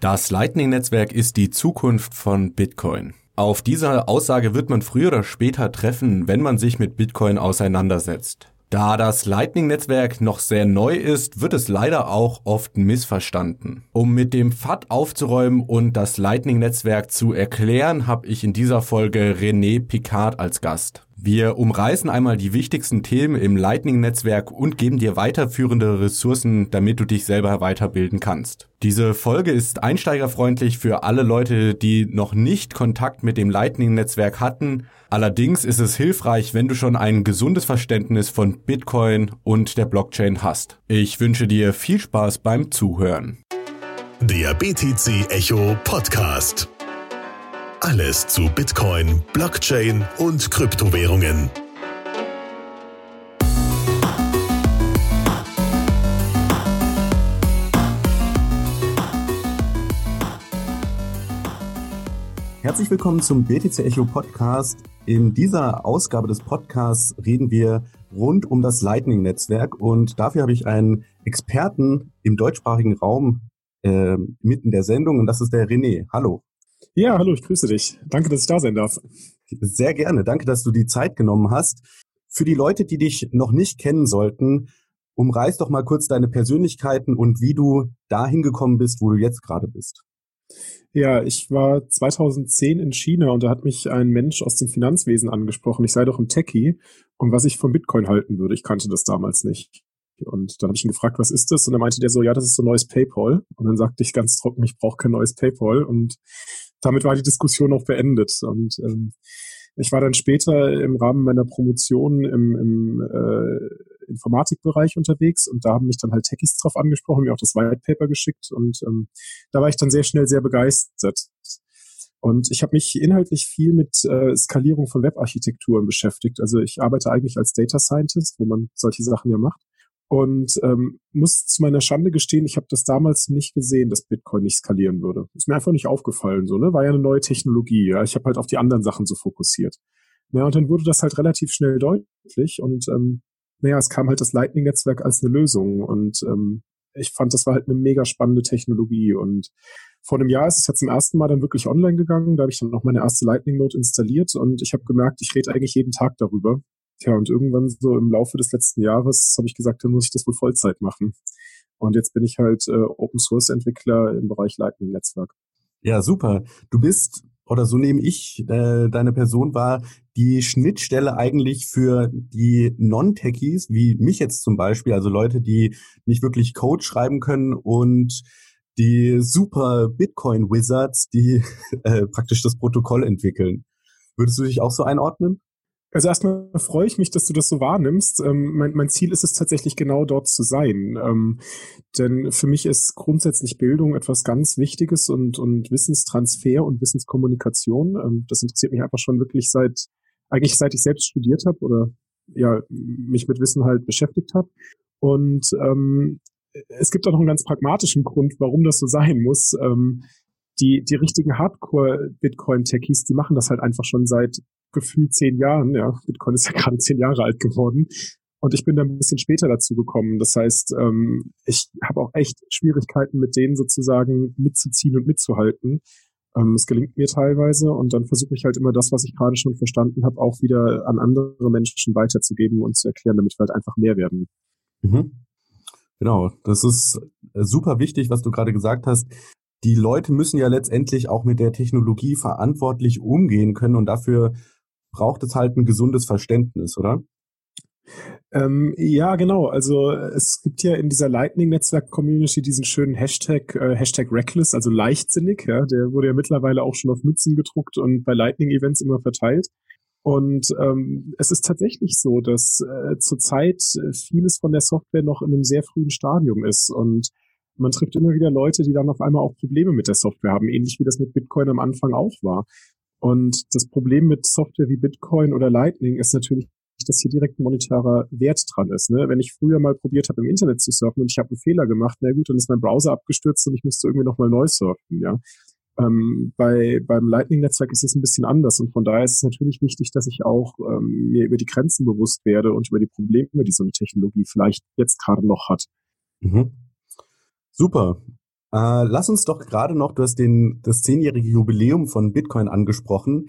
Das Lightning-Netzwerk ist die Zukunft von Bitcoin. Auf diese Aussage wird man früher oder später treffen, wenn man sich mit Bitcoin auseinandersetzt. Da das Lightning-Netzwerk noch sehr neu ist, wird es leider auch oft missverstanden. Um mit dem FAT aufzuräumen und das Lightning-Netzwerk zu erklären, habe ich in dieser Folge René Picard als Gast. Wir umreißen einmal die wichtigsten Themen im Lightning-Netzwerk und geben dir weiterführende Ressourcen, damit du dich selber weiterbilden kannst. Diese Folge ist einsteigerfreundlich für alle Leute, die noch nicht Kontakt mit dem Lightning-Netzwerk hatten. Allerdings ist es hilfreich, wenn du schon ein gesundes Verständnis von Bitcoin und der Blockchain hast. Ich wünsche dir viel Spaß beim Zuhören. Der BTC Echo Podcast. Alles zu Bitcoin, Blockchain und Kryptowährungen. Herzlich willkommen zum BTC Echo Podcast. In dieser Ausgabe des Podcasts reden wir rund um das Lightning-Netzwerk und dafür habe ich einen Experten im deutschsprachigen Raum äh, mitten der Sendung und das ist der René. Hallo. Ja, hallo, ich grüße dich. Danke, dass ich da sein darf. Sehr gerne. Danke, dass du die Zeit genommen hast. Für die Leute, die dich noch nicht kennen sollten, umreiß doch mal kurz deine Persönlichkeiten und wie du dahin gekommen bist, wo du jetzt gerade bist. Ja, ich war 2010 in China und da hat mich ein Mensch aus dem Finanzwesen angesprochen. Ich sei doch ein Techie und was ich von Bitcoin halten würde. Ich kannte das damals nicht. Und dann habe ich ihn gefragt, was ist das? Und dann meinte der so, ja, das ist so ein neues PayPal. Und dann sagte ich ganz trocken, ich brauche kein neues PayPal. Und damit war die Diskussion auch beendet. Und ähm, ich war dann später im Rahmen meiner Promotion im, im äh, Informatikbereich unterwegs und da haben mich dann halt Techies drauf angesprochen, mir auch das White Paper geschickt und ähm, da war ich dann sehr schnell sehr begeistert. Und ich habe mich inhaltlich viel mit äh, Skalierung von Webarchitekturen beschäftigt. Also ich arbeite eigentlich als Data Scientist, wo man solche Sachen ja macht. Und ähm, muss zu meiner Schande gestehen, ich habe das damals nicht gesehen, dass Bitcoin nicht skalieren würde. Ist mir einfach nicht aufgefallen, so, ne? War ja eine neue Technologie, ja. Ich habe halt auf die anderen Sachen so fokussiert. Ja, und dann wurde das halt relativ schnell deutlich und ähm, naja, es kam halt das Lightning-Netzwerk als eine Lösung und ähm, ich fand, das war halt eine mega spannende Technologie und vor einem Jahr ist es ja zum ersten Mal dann wirklich online gegangen. Da habe ich dann noch meine erste Lightning Note installiert und ich habe gemerkt, ich rede eigentlich jeden Tag darüber. Tja, und irgendwann so im Laufe des letzten Jahres habe ich gesagt, dann muss ich das wohl Vollzeit machen. Und jetzt bin ich halt äh, Open Source Entwickler im Bereich Lightning Netzwerk. Ja, super. Du bist oder so nehme ich äh, deine Person wahr, die Schnittstelle eigentlich für die Non-Techies, wie mich jetzt zum Beispiel, also Leute, die nicht wirklich Code schreiben können und die super Bitcoin-Wizards, die äh, praktisch das Protokoll entwickeln. Würdest du dich auch so einordnen? Also erstmal freue ich mich, dass du das so wahrnimmst. Ähm, mein, mein, Ziel ist es tatsächlich genau dort zu sein. Ähm, denn für mich ist grundsätzlich Bildung etwas ganz Wichtiges und, und Wissenstransfer und Wissenskommunikation. Ähm, das interessiert mich einfach schon wirklich seit, eigentlich seit ich selbst studiert habe oder ja, mich mit Wissen halt beschäftigt habe. Und ähm, es gibt auch noch einen ganz pragmatischen Grund, warum das so sein muss. Ähm, die, die richtigen Hardcore-Bitcoin-Techies, die machen das halt einfach schon seit gefühlt zehn Jahren. Ja, Bitcoin ist ja gerade zehn Jahre alt geworden. Und ich bin da ein bisschen später dazu gekommen. Das heißt, ähm, ich habe auch echt Schwierigkeiten, mit denen sozusagen mitzuziehen und mitzuhalten. Ähm, es gelingt mir teilweise und dann versuche ich halt immer das, was ich gerade schon verstanden habe, auch wieder an andere Menschen weiterzugeben und zu erklären, damit wir halt einfach mehr werden. Mhm. Genau, das ist äh, super wichtig, was du gerade gesagt hast die Leute müssen ja letztendlich auch mit der Technologie verantwortlich umgehen können und dafür braucht es halt ein gesundes Verständnis, oder? Ähm, ja, genau. Also es gibt ja in dieser Lightning-Netzwerk-Community diesen schönen Hashtag, äh, Hashtag Reckless, also leichtsinnig. Ja, der wurde ja mittlerweile auch schon auf Mützen gedruckt und bei Lightning-Events immer verteilt. Und ähm, es ist tatsächlich so, dass äh, zurzeit vieles von der Software noch in einem sehr frühen Stadium ist und man trifft immer wieder Leute, die dann auf einmal auch Probleme mit der Software haben, ähnlich wie das mit Bitcoin am Anfang auch war. Und das Problem mit Software wie Bitcoin oder Lightning ist natürlich, dass hier direkt ein monetärer Wert dran ist. Ne? Wenn ich früher mal probiert habe, im Internet zu surfen und ich habe einen Fehler gemacht, na gut, dann ist mein Browser abgestürzt und ich musste irgendwie nochmal neu surfen. Ja? Ähm, bei, beim Lightning-Netzwerk ist es ein bisschen anders und von daher ist es natürlich wichtig, dass ich auch ähm, mir über die Grenzen bewusst werde und über die Probleme, die so eine Technologie vielleicht jetzt gerade noch hat. Mhm. Super. Äh, lass uns doch gerade noch, du hast den, das zehnjährige Jubiläum von Bitcoin angesprochen.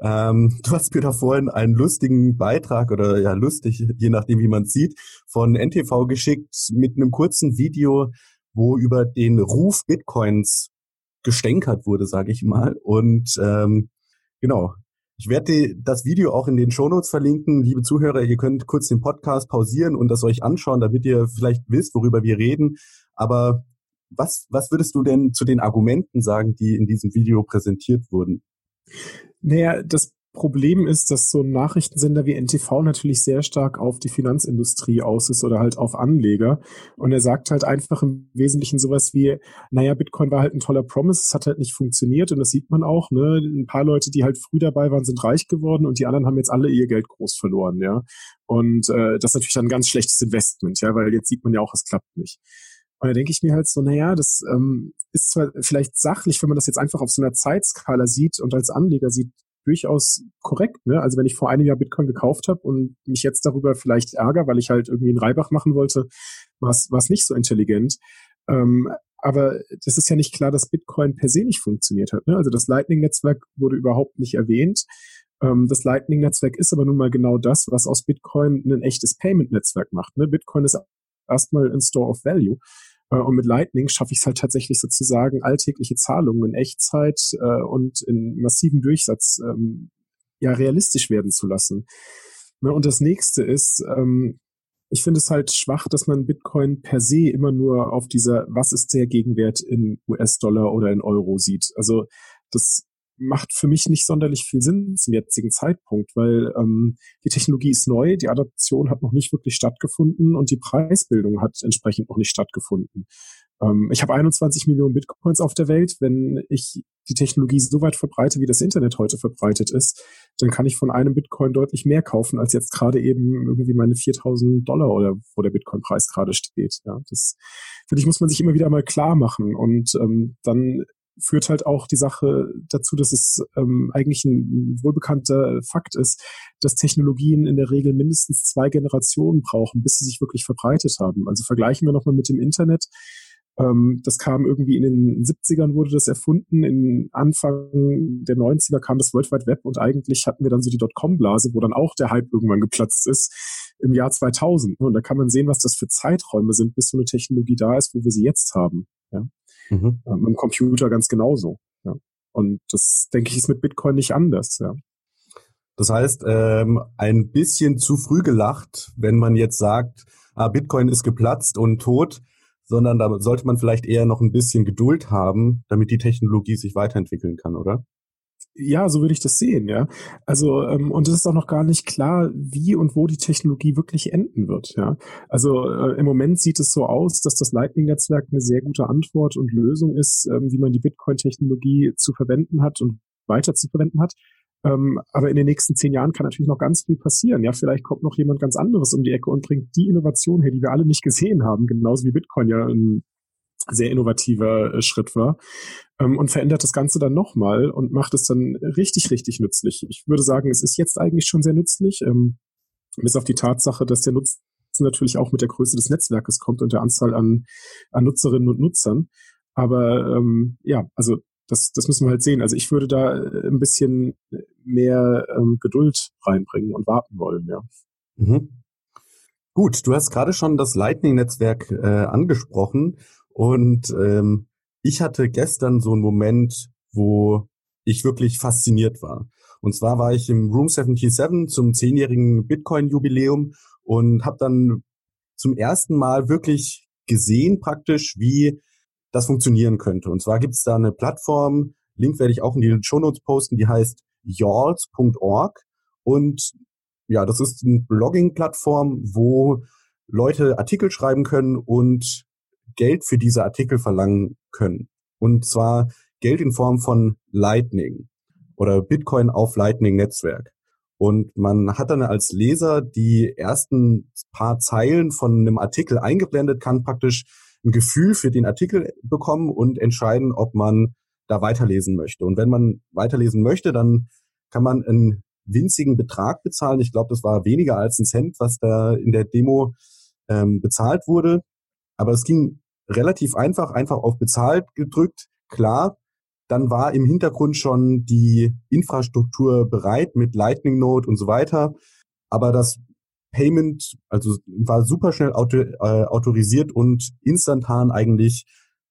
Ähm, du hast mir da vorhin einen lustigen Beitrag oder ja lustig, je nachdem wie man sieht, von NTV geschickt mit einem kurzen Video, wo über den Ruf Bitcoins gestänkert wurde, sage ich mal. Und ähm, genau, ich werde das Video auch in den Shownotes verlinken. Liebe Zuhörer, ihr könnt kurz den Podcast pausieren und das euch anschauen, damit ihr vielleicht wisst, worüber wir reden. Aber was, was würdest du denn zu den Argumenten sagen, die in diesem Video präsentiert wurden? Naja, das Problem ist, dass so ein Nachrichtensender wie NTV natürlich sehr stark auf die Finanzindustrie aus ist oder halt auf Anleger. Und er sagt halt einfach im Wesentlichen sowas wie, naja, Bitcoin war halt ein toller Promise, es hat halt nicht funktioniert und das sieht man auch, ne? Ein paar Leute, die halt früh dabei waren, sind reich geworden und die anderen haben jetzt alle ihr Geld groß verloren, ja. Und äh, das ist natürlich dann ein ganz schlechtes Investment, ja, weil jetzt sieht man ja auch, es klappt nicht. Und da denke ich mir halt so, naja, das ähm, ist zwar vielleicht sachlich, wenn man das jetzt einfach auf so einer Zeitskala sieht und als Anleger sieht, durchaus korrekt. Ne? Also wenn ich vor einem Jahr Bitcoin gekauft habe und mich jetzt darüber vielleicht ärgere, weil ich halt irgendwie einen Reibach machen wollte, war es nicht so intelligent. Ähm, aber das ist ja nicht klar, dass Bitcoin per se nicht funktioniert hat. Ne? Also das Lightning-Netzwerk wurde überhaupt nicht erwähnt. Ähm, das Lightning-Netzwerk ist aber nun mal genau das, was aus Bitcoin ein echtes Payment-Netzwerk macht. Ne? Bitcoin ist erstmal ein Store of Value. Äh, und mit Lightning schaffe ich es halt tatsächlich sozusagen alltägliche Zahlungen in Echtzeit äh, und in massiven Durchsatz ähm, ja realistisch werden zu lassen. Ne, und das nächste ist, ähm, ich finde es halt schwach, dass man Bitcoin per se immer nur auf dieser, was ist der Gegenwert in US-Dollar oder in Euro sieht. Also das macht für mich nicht sonderlich viel Sinn zum jetzigen Zeitpunkt, weil ähm, die Technologie ist neu, die Adaption hat noch nicht wirklich stattgefunden und die Preisbildung hat entsprechend noch nicht stattgefunden. Ähm, ich habe 21 Millionen Bitcoins auf der Welt. Wenn ich die Technologie so weit verbreite, wie das Internet heute verbreitet ist, dann kann ich von einem Bitcoin deutlich mehr kaufen, als jetzt gerade eben irgendwie meine 4000 Dollar oder wo der Bitcoin-Preis gerade steht. Ja, das finde ich, muss man sich immer wieder mal klar machen und ähm, dann führt halt auch die Sache dazu, dass es ähm, eigentlich ein wohlbekannter Fakt ist, dass Technologien in der Regel mindestens zwei Generationen brauchen, bis sie sich wirklich verbreitet haben. Also vergleichen wir nochmal mit dem Internet. Ähm, das kam irgendwie in den 70ern wurde das erfunden, in Anfang der 90er kam das World Wide Web und eigentlich hatten wir dann so die Dotcom-Blase, wo dann auch der Hype irgendwann geplatzt ist im Jahr 2000. Und da kann man sehen, was das für Zeiträume sind, bis so eine Technologie da ist, wo wir sie jetzt haben. Ja? Mhm. Ähm, Im Computer ganz genauso. Ja. Und das, denke ich, ist mit Bitcoin nicht anders. Ja. Das heißt, ähm, ein bisschen zu früh gelacht, wenn man jetzt sagt, ah, Bitcoin ist geplatzt und tot, sondern da sollte man vielleicht eher noch ein bisschen Geduld haben, damit die Technologie sich weiterentwickeln kann, oder? Ja, so würde ich das sehen, ja. Also, ähm, und es ist auch noch gar nicht klar, wie und wo die Technologie wirklich enden wird, ja. Also äh, im Moment sieht es so aus, dass das Lightning-Netzwerk eine sehr gute Antwort und Lösung ist, ähm, wie man die Bitcoin-Technologie zu verwenden hat und weiter zu verwenden hat. Ähm, aber in den nächsten zehn Jahren kann natürlich noch ganz viel passieren. Ja, vielleicht kommt noch jemand ganz anderes um die Ecke und bringt die Innovation her, die wir alle nicht gesehen haben, genauso wie Bitcoin ja ein sehr innovativer äh, Schritt war ähm, und verändert das Ganze dann nochmal und macht es dann richtig, richtig nützlich. Ich würde sagen, es ist jetzt eigentlich schon sehr nützlich, ähm, bis auf die Tatsache, dass der Nutzen natürlich auch mit der Größe des Netzwerkes kommt und der Anzahl an, an Nutzerinnen und Nutzern. Aber ähm, ja, also das, das müssen wir halt sehen. Also ich würde da äh, ein bisschen mehr ähm, Geduld reinbringen und warten wollen, ja. Mhm. Gut, du hast gerade schon das Lightning-Netzwerk äh, angesprochen und ähm, ich hatte gestern so einen Moment, wo ich wirklich fasziniert war. Und zwar war ich im Room 77 zum zehnjährigen Bitcoin-Jubiläum und habe dann zum ersten Mal wirklich gesehen praktisch, wie das funktionieren könnte. Und zwar gibt es da eine Plattform, Link werde ich auch in die Show Notes posten, die heißt yalls.org. Und ja, das ist eine Blogging-Plattform, wo Leute Artikel schreiben können und Geld für diese Artikel verlangen können. Und zwar Geld in Form von Lightning oder Bitcoin auf Lightning Netzwerk. Und man hat dann als Leser die ersten paar Zeilen von einem Artikel eingeblendet, kann praktisch ein Gefühl für den Artikel bekommen und entscheiden, ob man da weiterlesen möchte. Und wenn man weiterlesen möchte, dann kann man einen winzigen Betrag bezahlen. Ich glaube, das war weniger als ein Cent, was da in der Demo ähm, bezahlt wurde. Aber es ging relativ einfach, einfach auf bezahlt gedrückt, klar. Dann war im Hintergrund schon die Infrastruktur bereit mit Lightning Node und so weiter. Aber das Payment, also war super schnell auto, äh, autorisiert und instantan eigentlich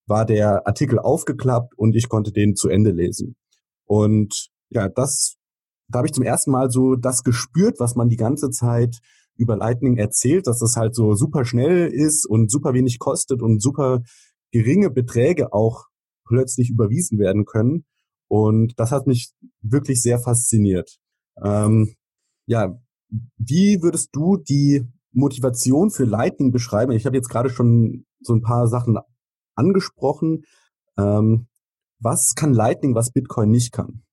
war der Artikel aufgeklappt und ich konnte den zu Ende lesen. Und ja, das, da habe ich zum ersten Mal so das gespürt, was man die ganze Zeit über Lightning erzählt, dass das halt so super schnell ist und super wenig kostet und super geringe Beträge auch plötzlich überwiesen werden können. Und das hat mich wirklich sehr fasziniert. Ähm, ja, wie würdest du die Motivation für Lightning beschreiben? Ich habe jetzt gerade schon so ein paar Sachen angesprochen. Ähm, was kann Lightning, was Bitcoin nicht kann?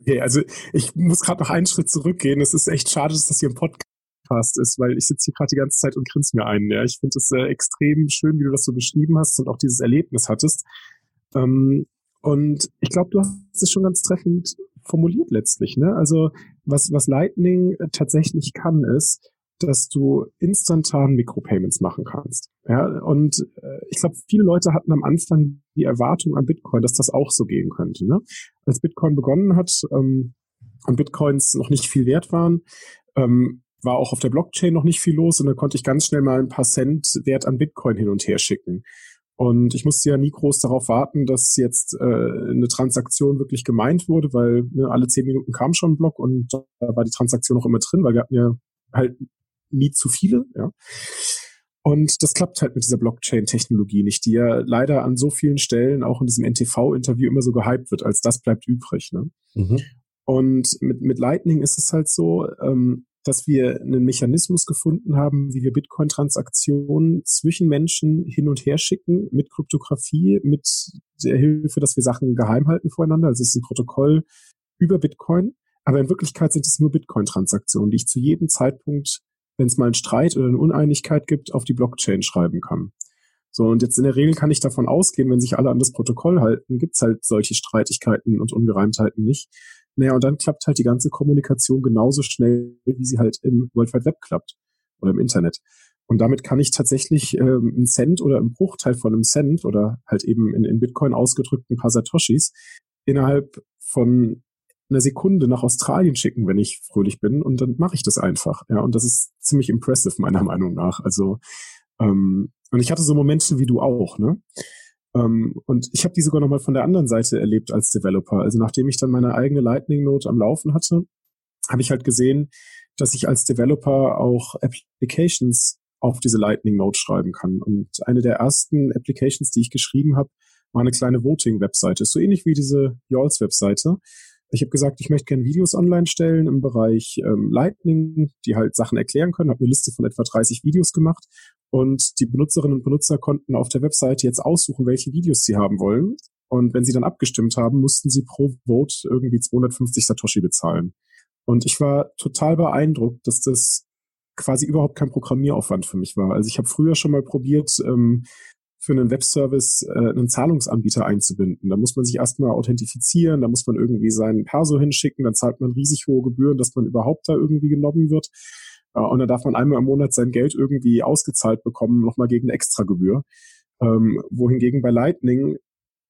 Okay, also ich muss gerade noch einen Schritt zurückgehen. Es ist echt schade, dass das hier im Podcast ist, weil ich sitze hier gerade die ganze Zeit und grinse mir ein. Ja, ich finde es äh, extrem schön, wie du das so beschrieben hast und auch dieses Erlebnis hattest. Ähm, und ich glaube, du hast es schon ganz treffend formuliert letztlich. Ne? Also was, was Lightning tatsächlich kann, ist, dass du instantan Mikropayments machen kannst. Ja, und äh, ich glaube, viele Leute hatten am Anfang die Erwartung an Bitcoin, dass das auch so gehen könnte. Ne? Als Bitcoin begonnen hat ähm, und Bitcoins noch nicht viel wert waren, ähm, war auch auf der Blockchain noch nicht viel los und da konnte ich ganz schnell mal ein paar Cent Wert an Bitcoin hin und her schicken. Und ich musste ja nie groß darauf warten, dass jetzt äh, eine Transaktion wirklich gemeint wurde, weil ne, alle zehn Minuten kam schon ein Block und da war die Transaktion auch immer drin, weil wir hatten ja halt nie zu viele, ja. Und das klappt halt mit dieser Blockchain-Technologie nicht, die ja leider an so vielen Stellen auch in diesem NTV-Interview immer so gehypt wird, als das bleibt übrig. Ne? Mhm. Und mit, mit Lightning ist es halt so, ähm, dass wir einen Mechanismus gefunden haben, wie wir Bitcoin-Transaktionen zwischen Menschen hin und her schicken mit Kryptographie, mit der Hilfe, dass wir Sachen geheim halten voreinander. Also es ist ein Protokoll über Bitcoin, aber in Wirklichkeit sind es nur Bitcoin-Transaktionen, die ich zu jedem Zeitpunkt, wenn es mal einen Streit oder eine Uneinigkeit gibt, auf die Blockchain schreiben kann. So, und jetzt in der Regel kann ich davon ausgehen, wenn sich alle an das Protokoll halten, gibt's halt solche Streitigkeiten und Ungereimtheiten nicht. Naja, und dann klappt halt die ganze Kommunikation genauso schnell, wie sie halt im World Wide Web klappt oder im Internet. Und damit kann ich tatsächlich ähm, einen Cent oder einen Bruchteil von einem Cent oder halt eben in, in Bitcoin ausgedrückt ein paar Satoshis innerhalb von einer Sekunde nach Australien schicken, wenn ich fröhlich bin. Und dann mache ich das einfach. Ja, und das ist ziemlich impressive, meiner Meinung nach. Also, ähm, und ich hatte so Momente wie du auch, ne? Ähm, und ich habe die sogar nochmal von der anderen Seite erlebt als Developer. Also nachdem ich dann meine eigene Lightning Note am Laufen hatte, habe ich halt gesehen, dass ich als Developer auch Applications auf diese Lightning Note schreiben kann. Und eine der ersten Applications, die ich geschrieben habe, war eine kleine Voting-Webseite. So ähnlich wie diese Yols-Webseite. Ich habe gesagt, ich möchte gerne Videos online stellen im Bereich ähm, Lightning, die halt Sachen erklären können. Habe eine Liste von etwa 30 Videos gemacht und die Benutzerinnen und Benutzer konnten auf der Webseite jetzt aussuchen, welche Videos sie haben wollen. Und wenn sie dann abgestimmt haben, mussten sie pro Vote irgendwie 250 Satoshi bezahlen. Und ich war total beeindruckt, dass das quasi überhaupt kein Programmieraufwand für mich war. Also ich habe früher schon mal probiert, ähm, für einen Webservice äh, einen Zahlungsanbieter einzubinden. Da muss man sich erstmal authentifizieren, da muss man irgendwie seinen Perso hinschicken, dann zahlt man riesig hohe Gebühren, dass man überhaupt da irgendwie genommen wird. Und dann darf man einmal im Monat sein Geld irgendwie ausgezahlt bekommen, nochmal gegen eine Extragebühr. Ähm, wohingegen bei Lightning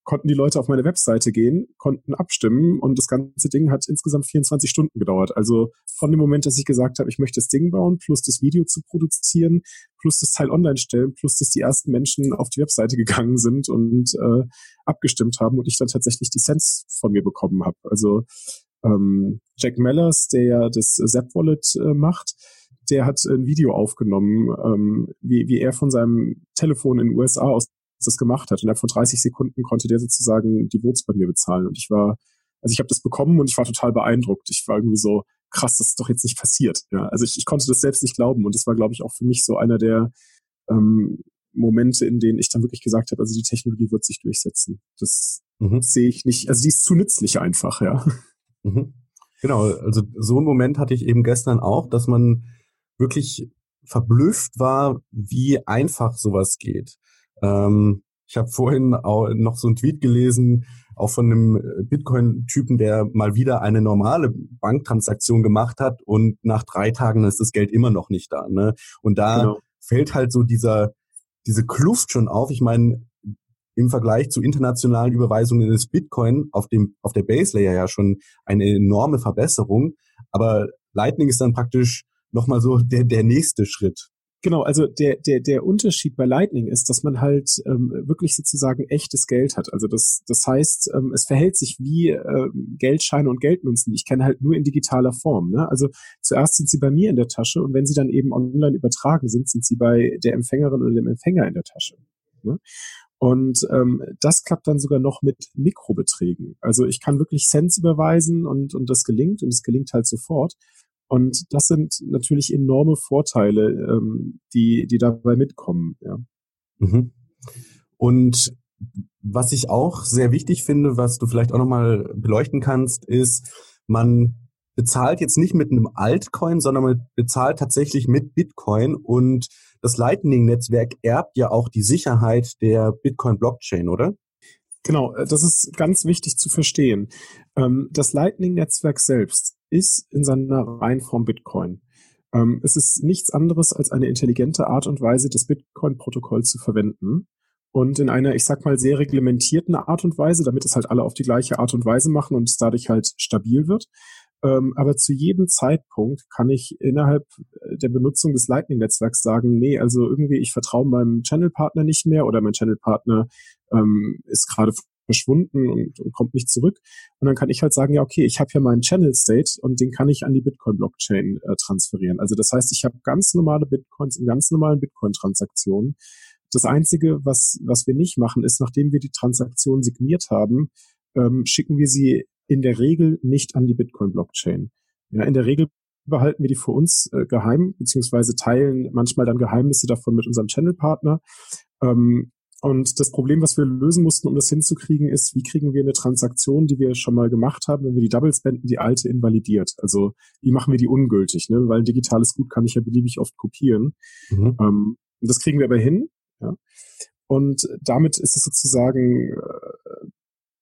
konnten die Leute auf meine Webseite gehen, konnten abstimmen und das ganze Ding hat insgesamt 24 Stunden gedauert. Also von dem Moment, dass ich gesagt habe, ich möchte das Ding bauen, plus das Video zu produzieren, plus das Teil online stellen, plus dass die ersten Menschen auf die Webseite gegangen sind und äh, abgestimmt haben und ich dann tatsächlich die Cents von mir bekommen habe. Also ähm, Jack Mellers, der ja das Zap Wallet äh, macht, der hat ein Video aufgenommen, ähm, wie, wie er von seinem Telefon in den USA aus das gemacht hat. Und von 30 Sekunden konnte der sozusagen die Votes bei mir bezahlen. Und ich war, also ich habe das bekommen und ich war total beeindruckt. Ich war irgendwie so, krass, das ist doch jetzt nicht passiert. Ja, also ich, ich konnte das selbst nicht glauben. Und das war, glaube ich, auch für mich so einer der ähm, Momente, in denen ich dann wirklich gesagt habe, also die Technologie wird sich durchsetzen. Das mhm. sehe ich nicht, also die ist zu nützlich einfach, ja. Mhm. Genau, also so einen Moment hatte ich eben gestern auch, dass man wirklich verblüfft war, wie einfach sowas geht. Ähm, ich habe vorhin auch noch so einen Tweet gelesen, auch von einem Bitcoin-Typen, der mal wieder eine normale Banktransaktion gemacht hat und nach drei Tagen ist das Geld immer noch nicht da. Ne? Und da genau. fällt halt so dieser diese Kluft schon auf. Ich meine, im Vergleich zu internationalen Überweisungen ist Bitcoin auf dem auf der Base Layer ja schon eine enorme Verbesserung, aber Lightning ist dann praktisch nochmal so der der nächste Schritt. Genau, also der, der, der Unterschied bei Lightning ist, dass man halt ähm, wirklich sozusagen echtes Geld hat. Also das, das heißt, ähm, es verhält sich wie ähm, Geldscheine und Geldmünzen. Ich kenne halt nur in digitaler Form. Ne? Also zuerst sind sie bei mir in der Tasche und wenn sie dann eben online übertragen sind, sind sie bei der Empfängerin oder dem Empfänger in der Tasche. Ne? Und ähm, das klappt dann sogar noch mit Mikrobeträgen. Also ich kann wirklich Cents überweisen und, und das gelingt und es gelingt halt sofort. Und das sind natürlich enorme Vorteile, ähm, die, die dabei mitkommen. Ja. Mhm. Und was ich auch sehr wichtig finde, was du vielleicht auch nochmal beleuchten kannst, ist, man bezahlt jetzt nicht mit einem Altcoin, sondern man bezahlt tatsächlich mit Bitcoin und das Lightning-Netzwerk erbt ja auch die Sicherheit der Bitcoin-Blockchain, oder? Genau, äh, das ist ganz wichtig zu verstehen. Ähm, das Lightning-Netzwerk selbst ist in seiner Reihenform Bitcoin. Ähm, es ist nichts anderes als eine intelligente Art und Weise, das Bitcoin-Protokoll zu verwenden. Und in einer, ich sag mal, sehr reglementierten Art und Weise, damit es halt alle auf die gleiche Art und Weise machen und es dadurch halt stabil wird. Ähm, aber zu jedem Zeitpunkt kann ich innerhalb äh, der Benutzung des Lightning-Netzwerks sagen, nee, also irgendwie ich vertraue meinem Channel-Partner nicht mehr oder mein Channel-Partner ähm, ist gerade verschwunden und, und, kommt nicht zurück. Und dann kann ich halt sagen, ja, okay, ich habe hier meinen Channel State und den kann ich an die Bitcoin-Blockchain äh, transferieren. Also das heißt, ich habe ganz normale Bitcoins in ganz normalen Bitcoin-Transaktionen. Das Einzige, was, was wir nicht machen, ist, nachdem wir die Transaktion signiert haben, ähm, schicken wir sie in der Regel nicht an die Bitcoin-Blockchain. Ja, in der Regel behalten wir die für uns äh, geheim, beziehungsweise teilen manchmal dann Geheimnisse davon mit unserem Channel-Partner. Ähm, und das Problem, was wir lösen mussten, um das hinzukriegen, ist, wie kriegen wir eine Transaktion, die wir schon mal gemacht haben, wenn wir die Doubles benden, die alte invalidiert. Also wie machen wir die ungültig, ne? Weil ein digitales Gut kann ich ja beliebig oft kopieren. Mhm. Ähm, das kriegen wir aber hin. Ja? Und damit ist es sozusagen äh,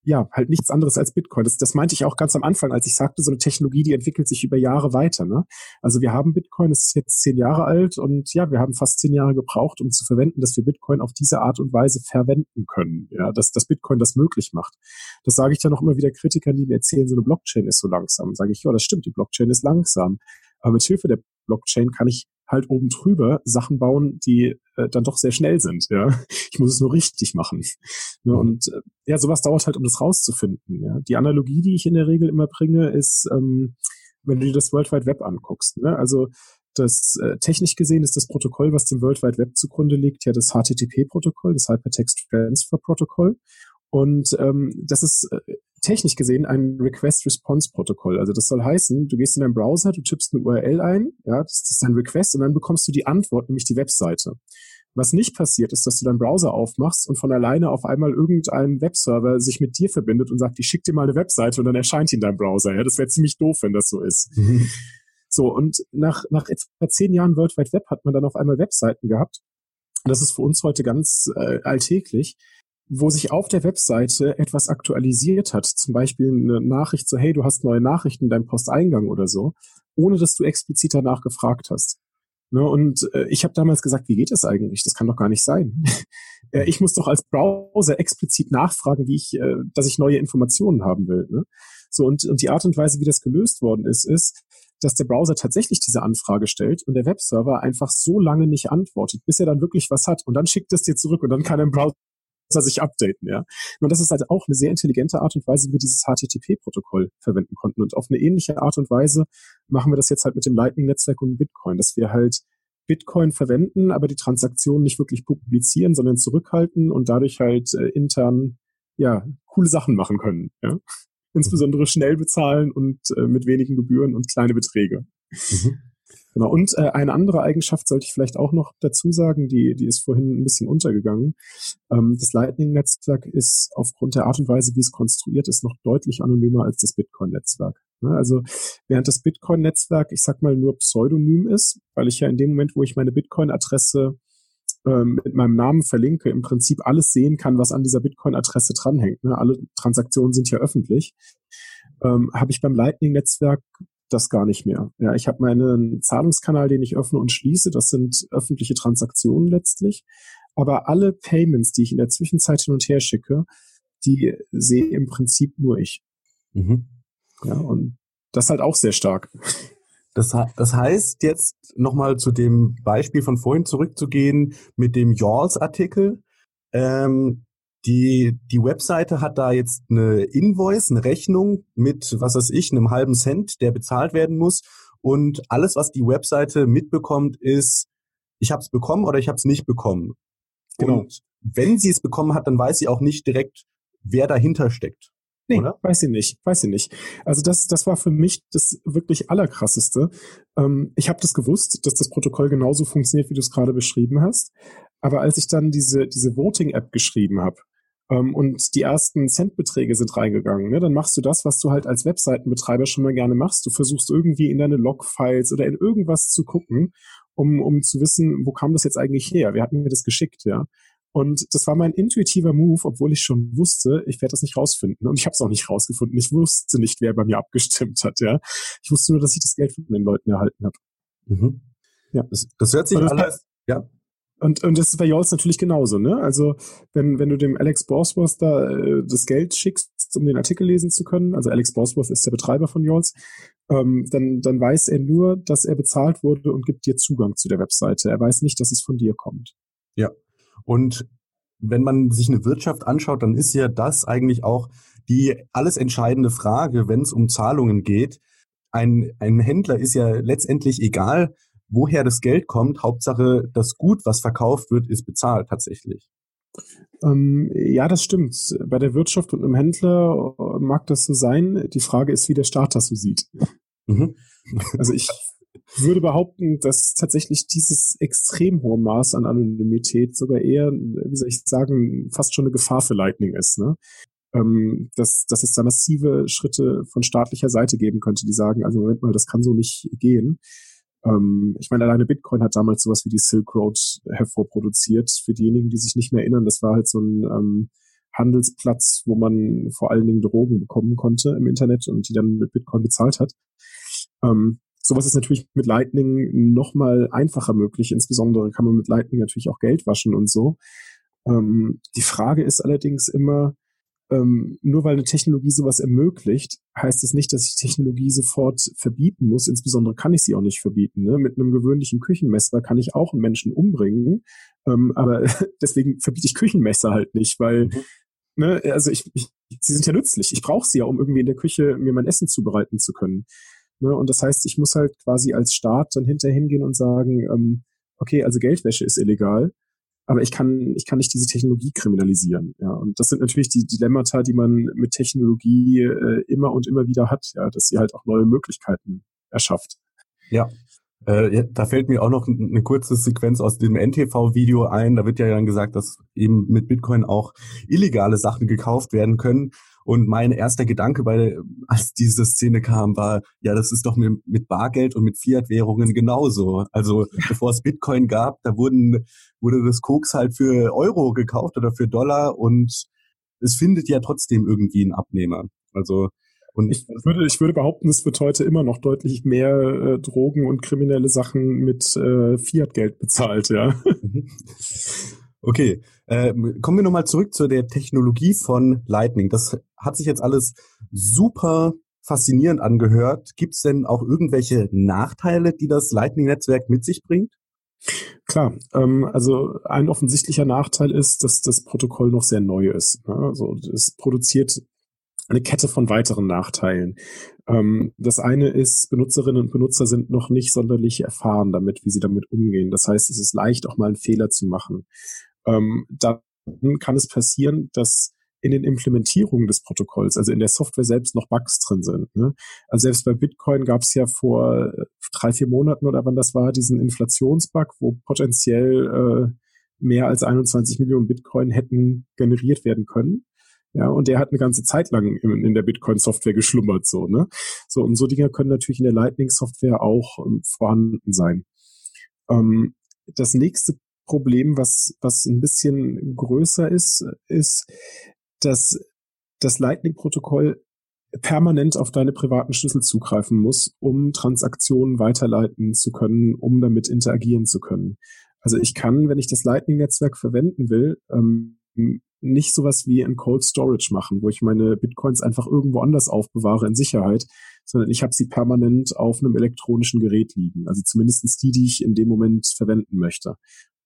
ja, halt nichts anderes als Bitcoin. Das, das meinte ich auch ganz am Anfang, als ich sagte, so eine Technologie, die entwickelt sich über Jahre weiter. Ne? Also wir haben Bitcoin, es ist jetzt zehn Jahre alt und ja, wir haben fast zehn Jahre gebraucht, um zu verwenden, dass wir Bitcoin auf diese Art und Weise verwenden können. Ja, dass, dass Bitcoin das möglich macht. Das sage ich ja noch immer wieder Kritikern, die mir erzählen, so eine Blockchain ist so langsam. Sage ich, ja, das stimmt, die Blockchain ist langsam. Aber mit Hilfe der Blockchain kann ich halt oben drüber Sachen bauen, die äh, dann doch sehr schnell sind. Ja, ich muss es nur richtig machen. Ja, mhm. und äh, ja, sowas dauert halt, um das rauszufinden. Ja, die Analogie, die ich in der Regel immer bringe, ist, ähm, wenn du dir das World Wide Web anguckst. Ne? Also das äh, technisch gesehen ist das Protokoll, was dem World Wide Web zugrunde liegt, ja das HTTP-Protokoll, das Hypertext Transfer Protokoll. Und ähm, das ist äh, technisch gesehen ein Request-Response-Protokoll. Also das soll heißen, du gehst in deinen Browser, du tippst eine URL ein, ja, das ist ein Request und dann bekommst du die Antwort, nämlich die Webseite. Was nicht passiert, ist, dass du deinen Browser aufmachst und von alleine auf einmal irgendein Webserver sich mit dir verbindet und sagt, ich schick dir mal eine Webseite und dann erscheint die in deinem Browser. Ja, das wäre ziemlich doof, wenn das so ist. Mhm. So, und nach, nach etwa zehn Jahren World Wide Web hat man dann auf einmal Webseiten gehabt. Das ist für uns heute ganz äh, alltäglich wo sich auf der Webseite etwas aktualisiert hat, zum Beispiel eine Nachricht so, hey, du hast neue Nachrichten in deinem Posteingang oder so, ohne dass du explizit danach gefragt hast. Ne, und äh, ich habe damals gesagt, wie geht das eigentlich? Das kann doch gar nicht sein. äh, ich muss doch als Browser explizit nachfragen, wie ich, äh, dass ich neue Informationen haben will. Ne? So und, und die Art und Weise, wie das gelöst worden ist, ist, dass der Browser tatsächlich diese Anfrage stellt und der Webserver einfach so lange nicht antwortet, bis er dann wirklich was hat und dann schickt es dir zurück und dann kann er im Browser sich updaten, ja. Und das ist halt auch eine sehr intelligente Art und Weise, wie wir dieses HTTP-Protokoll verwenden konnten. Und auf eine ähnliche Art und Weise machen wir das jetzt halt mit dem Lightning-Netzwerk und Bitcoin, dass wir halt Bitcoin verwenden, aber die Transaktionen nicht wirklich publizieren, sondern zurückhalten und dadurch halt äh, intern ja coole Sachen machen können. Ja? Insbesondere schnell bezahlen und äh, mit wenigen Gebühren und kleine Beträge. Mhm. Genau. Und äh, eine andere Eigenschaft sollte ich vielleicht auch noch dazu sagen, die, die ist vorhin ein bisschen untergegangen. Ähm, das Lightning-Netzwerk ist aufgrund der Art und Weise, wie es konstruiert ist, noch deutlich anonymer als das Bitcoin-Netzwerk. Ne? Also während das Bitcoin-Netzwerk, ich sag mal, nur pseudonym ist, weil ich ja in dem Moment, wo ich meine Bitcoin-Adresse ähm, mit meinem Namen verlinke, im Prinzip alles sehen kann, was an dieser Bitcoin-Adresse dranhängt. Ne? Alle Transaktionen sind ja öffentlich. Ähm, habe ich beim Lightning-Netzwerk das gar nicht mehr. Ja, ich habe meinen Zahlungskanal, den ich öffne und schließe. Das sind öffentliche Transaktionen letztlich. Aber alle Payments, die ich in der Zwischenzeit hin und her schicke, die sehe im Prinzip nur ich. Mhm. Ja, und das halt auch sehr stark. Das, das heißt, jetzt nochmal zu dem Beispiel von vorhin zurückzugehen mit dem Jaws-Artikel. Ähm, die, die Webseite hat da jetzt eine Invoice, eine Rechnung mit, was weiß ich, einem halben Cent, der bezahlt werden muss. Und alles, was die Webseite mitbekommt, ist, ich habe es bekommen oder ich habe es nicht bekommen. Genau. Und wenn sie es bekommen hat, dann weiß sie auch nicht direkt, wer dahinter steckt. Nee, oder? weiß ich nicht, weiß ich nicht. Also das, das war für mich das wirklich allerkrasseste. Ähm, ich habe das gewusst, dass das Protokoll genauso funktioniert, wie du es gerade beschrieben hast. Aber als ich dann diese, diese Voting-App geschrieben habe ähm, und die ersten Centbeträge sind reingegangen, ne, dann machst du das, was du halt als Webseitenbetreiber schon mal gerne machst. Du versuchst irgendwie in deine Log-Files oder in irgendwas zu gucken, um, um zu wissen, wo kam das jetzt eigentlich her? Wer hat mir das geschickt, ja? Und das war mein intuitiver Move, obwohl ich schon wusste, ich werde das nicht rausfinden. Und ich habe es auch nicht rausgefunden. Ich wusste nicht, wer bei mir abgestimmt hat. Ja, ich wusste nur, dass ich das Geld von den Leuten erhalten habe. Mhm. Ja, das, das hört sich alles. Ja. Und, und das ist bei Yols natürlich genauso, ne? Also, wenn, wenn du dem Alex Borsworth da äh, das Geld schickst, um den Artikel lesen zu können, also Alex Borsworth ist der Betreiber von Yols, ähm, dann, dann weiß er nur, dass er bezahlt wurde und gibt dir Zugang zu der Webseite. Er weiß nicht, dass es von dir kommt. Ja, und wenn man sich eine Wirtschaft anschaut, dann ist ja das eigentlich auch die alles entscheidende Frage, wenn es um Zahlungen geht. Ein, ein Händler ist ja letztendlich egal, woher das Geld kommt. Hauptsache, das Gut, was verkauft wird, ist bezahlt tatsächlich. Ähm, ja, das stimmt. Bei der Wirtschaft und einem Händler mag das so sein. Die Frage ist, wie der Staat das so sieht. Mhm. Also ich, würde behaupten, dass tatsächlich dieses extrem hohe Maß an Anonymität sogar eher, wie soll ich sagen, fast schon eine Gefahr für Lightning ist. Ne? Ähm, dass, dass es da massive Schritte von staatlicher Seite geben könnte, die sagen, also Moment mal, das kann so nicht gehen. Ähm, ich meine, alleine Bitcoin hat damals sowas wie die Silk Road hervorproduziert. Für diejenigen, die sich nicht mehr erinnern, das war halt so ein ähm, Handelsplatz, wo man vor allen Dingen Drogen bekommen konnte im Internet und die dann mit Bitcoin bezahlt hat. Ähm, Sowas ist natürlich mit Lightning noch mal einfacher möglich. Insbesondere kann man mit Lightning natürlich auch Geld waschen und so. Ähm, die Frage ist allerdings immer, ähm, nur weil eine Technologie sowas ermöglicht, heißt es nicht, dass ich Technologie sofort verbieten muss. Insbesondere kann ich sie auch nicht verbieten. Ne? Mit einem gewöhnlichen Küchenmesser kann ich auch einen Menschen umbringen, ähm, aber deswegen verbiete ich Küchenmesser halt nicht, weil mhm. ne, also ich, ich, sie sind ja nützlich. Ich brauche sie ja, um irgendwie in der Küche mir mein Essen zubereiten zu können. Ne? Und das heißt, ich muss halt quasi als Staat dann hinterher hingehen und sagen, ähm, okay, also Geldwäsche ist illegal, aber ich kann, ich kann nicht diese Technologie kriminalisieren. Ja, und das sind natürlich die Dilemmata, die man mit Technologie äh, immer und immer wieder hat, ja, dass sie halt auch neue Möglichkeiten erschafft. Ja. Äh, da fällt mir auch noch eine kurze Sequenz aus dem NTV-Video ein. Da wird ja dann gesagt, dass eben mit Bitcoin auch illegale Sachen gekauft werden können. Und mein erster Gedanke bei, als diese Szene kam, war, ja, das ist doch mit, mit Bargeld und mit Fiat-Währungen genauso. Also bevor es Bitcoin gab, da wurden, wurde das Koks halt für Euro gekauft oder für Dollar und es findet ja trotzdem irgendwie einen Abnehmer. Also und ich würde, ich würde behaupten, es wird heute immer noch deutlich mehr äh, Drogen und kriminelle Sachen mit äh, Fiat-Geld bezahlt, ja. Okay, äh, kommen wir nochmal zurück zu der Technologie von Lightning. Das hat sich jetzt alles super faszinierend angehört. Gibt es denn auch irgendwelche Nachteile, die das Lightning-Netzwerk mit sich bringt? Klar, ähm, also ein offensichtlicher Nachteil ist, dass das Protokoll noch sehr neu ist. Ne? Also es produziert eine Kette von weiteren Nachteilen. Ähm, das eine ist, Benutzerinnen und Benutzer sind noch nicht sonderlich erfahren damit, wie sie damit umgehen. Das heißt, es ist leicht, auch mal einen Fehler zu machen ähm, dann kann es passieren, dass in den Implementierungen des Protokolls, also in der Software selbst, noch Bugs drin sind. Ne? Also selbst bei Bitcoin gab es ja vor äh, drei, vier Monaten oder wann das war, diesen Inflationsbug, wo potenziell äh, mehr als 21 Millionen Bitcoin hätten generiert werden können. Ja, und der hat eine ganze Zeit lang in, in der Bitcoin-Software geschlummert, so, ne? So, und so Dinge können natürlich in der Lightning-Software auch ähm, vorhanden sein. Ähm, das nächste Problem, was, was ein bisschen größer ist, ist, dass das Lightning-Protokoll permanent auf deine privaten Schlüssel zugreifen muss, um Transaktionen weiterleiten zu können, um damit interagieren zu können. Also ich kann, wenn ich das Lightning-Netzwerk verwenden will, ähm, nicht sowas wie ein Cold Storage machen, wo ich meine Bitcoins einfach irgendwo anders aufbewahre in Sicherheit, sondern ich habe sie permanent auf einem elektronischen Gerät liegen. Also zumindestens die, die ich in dem Moment verwenden möchte.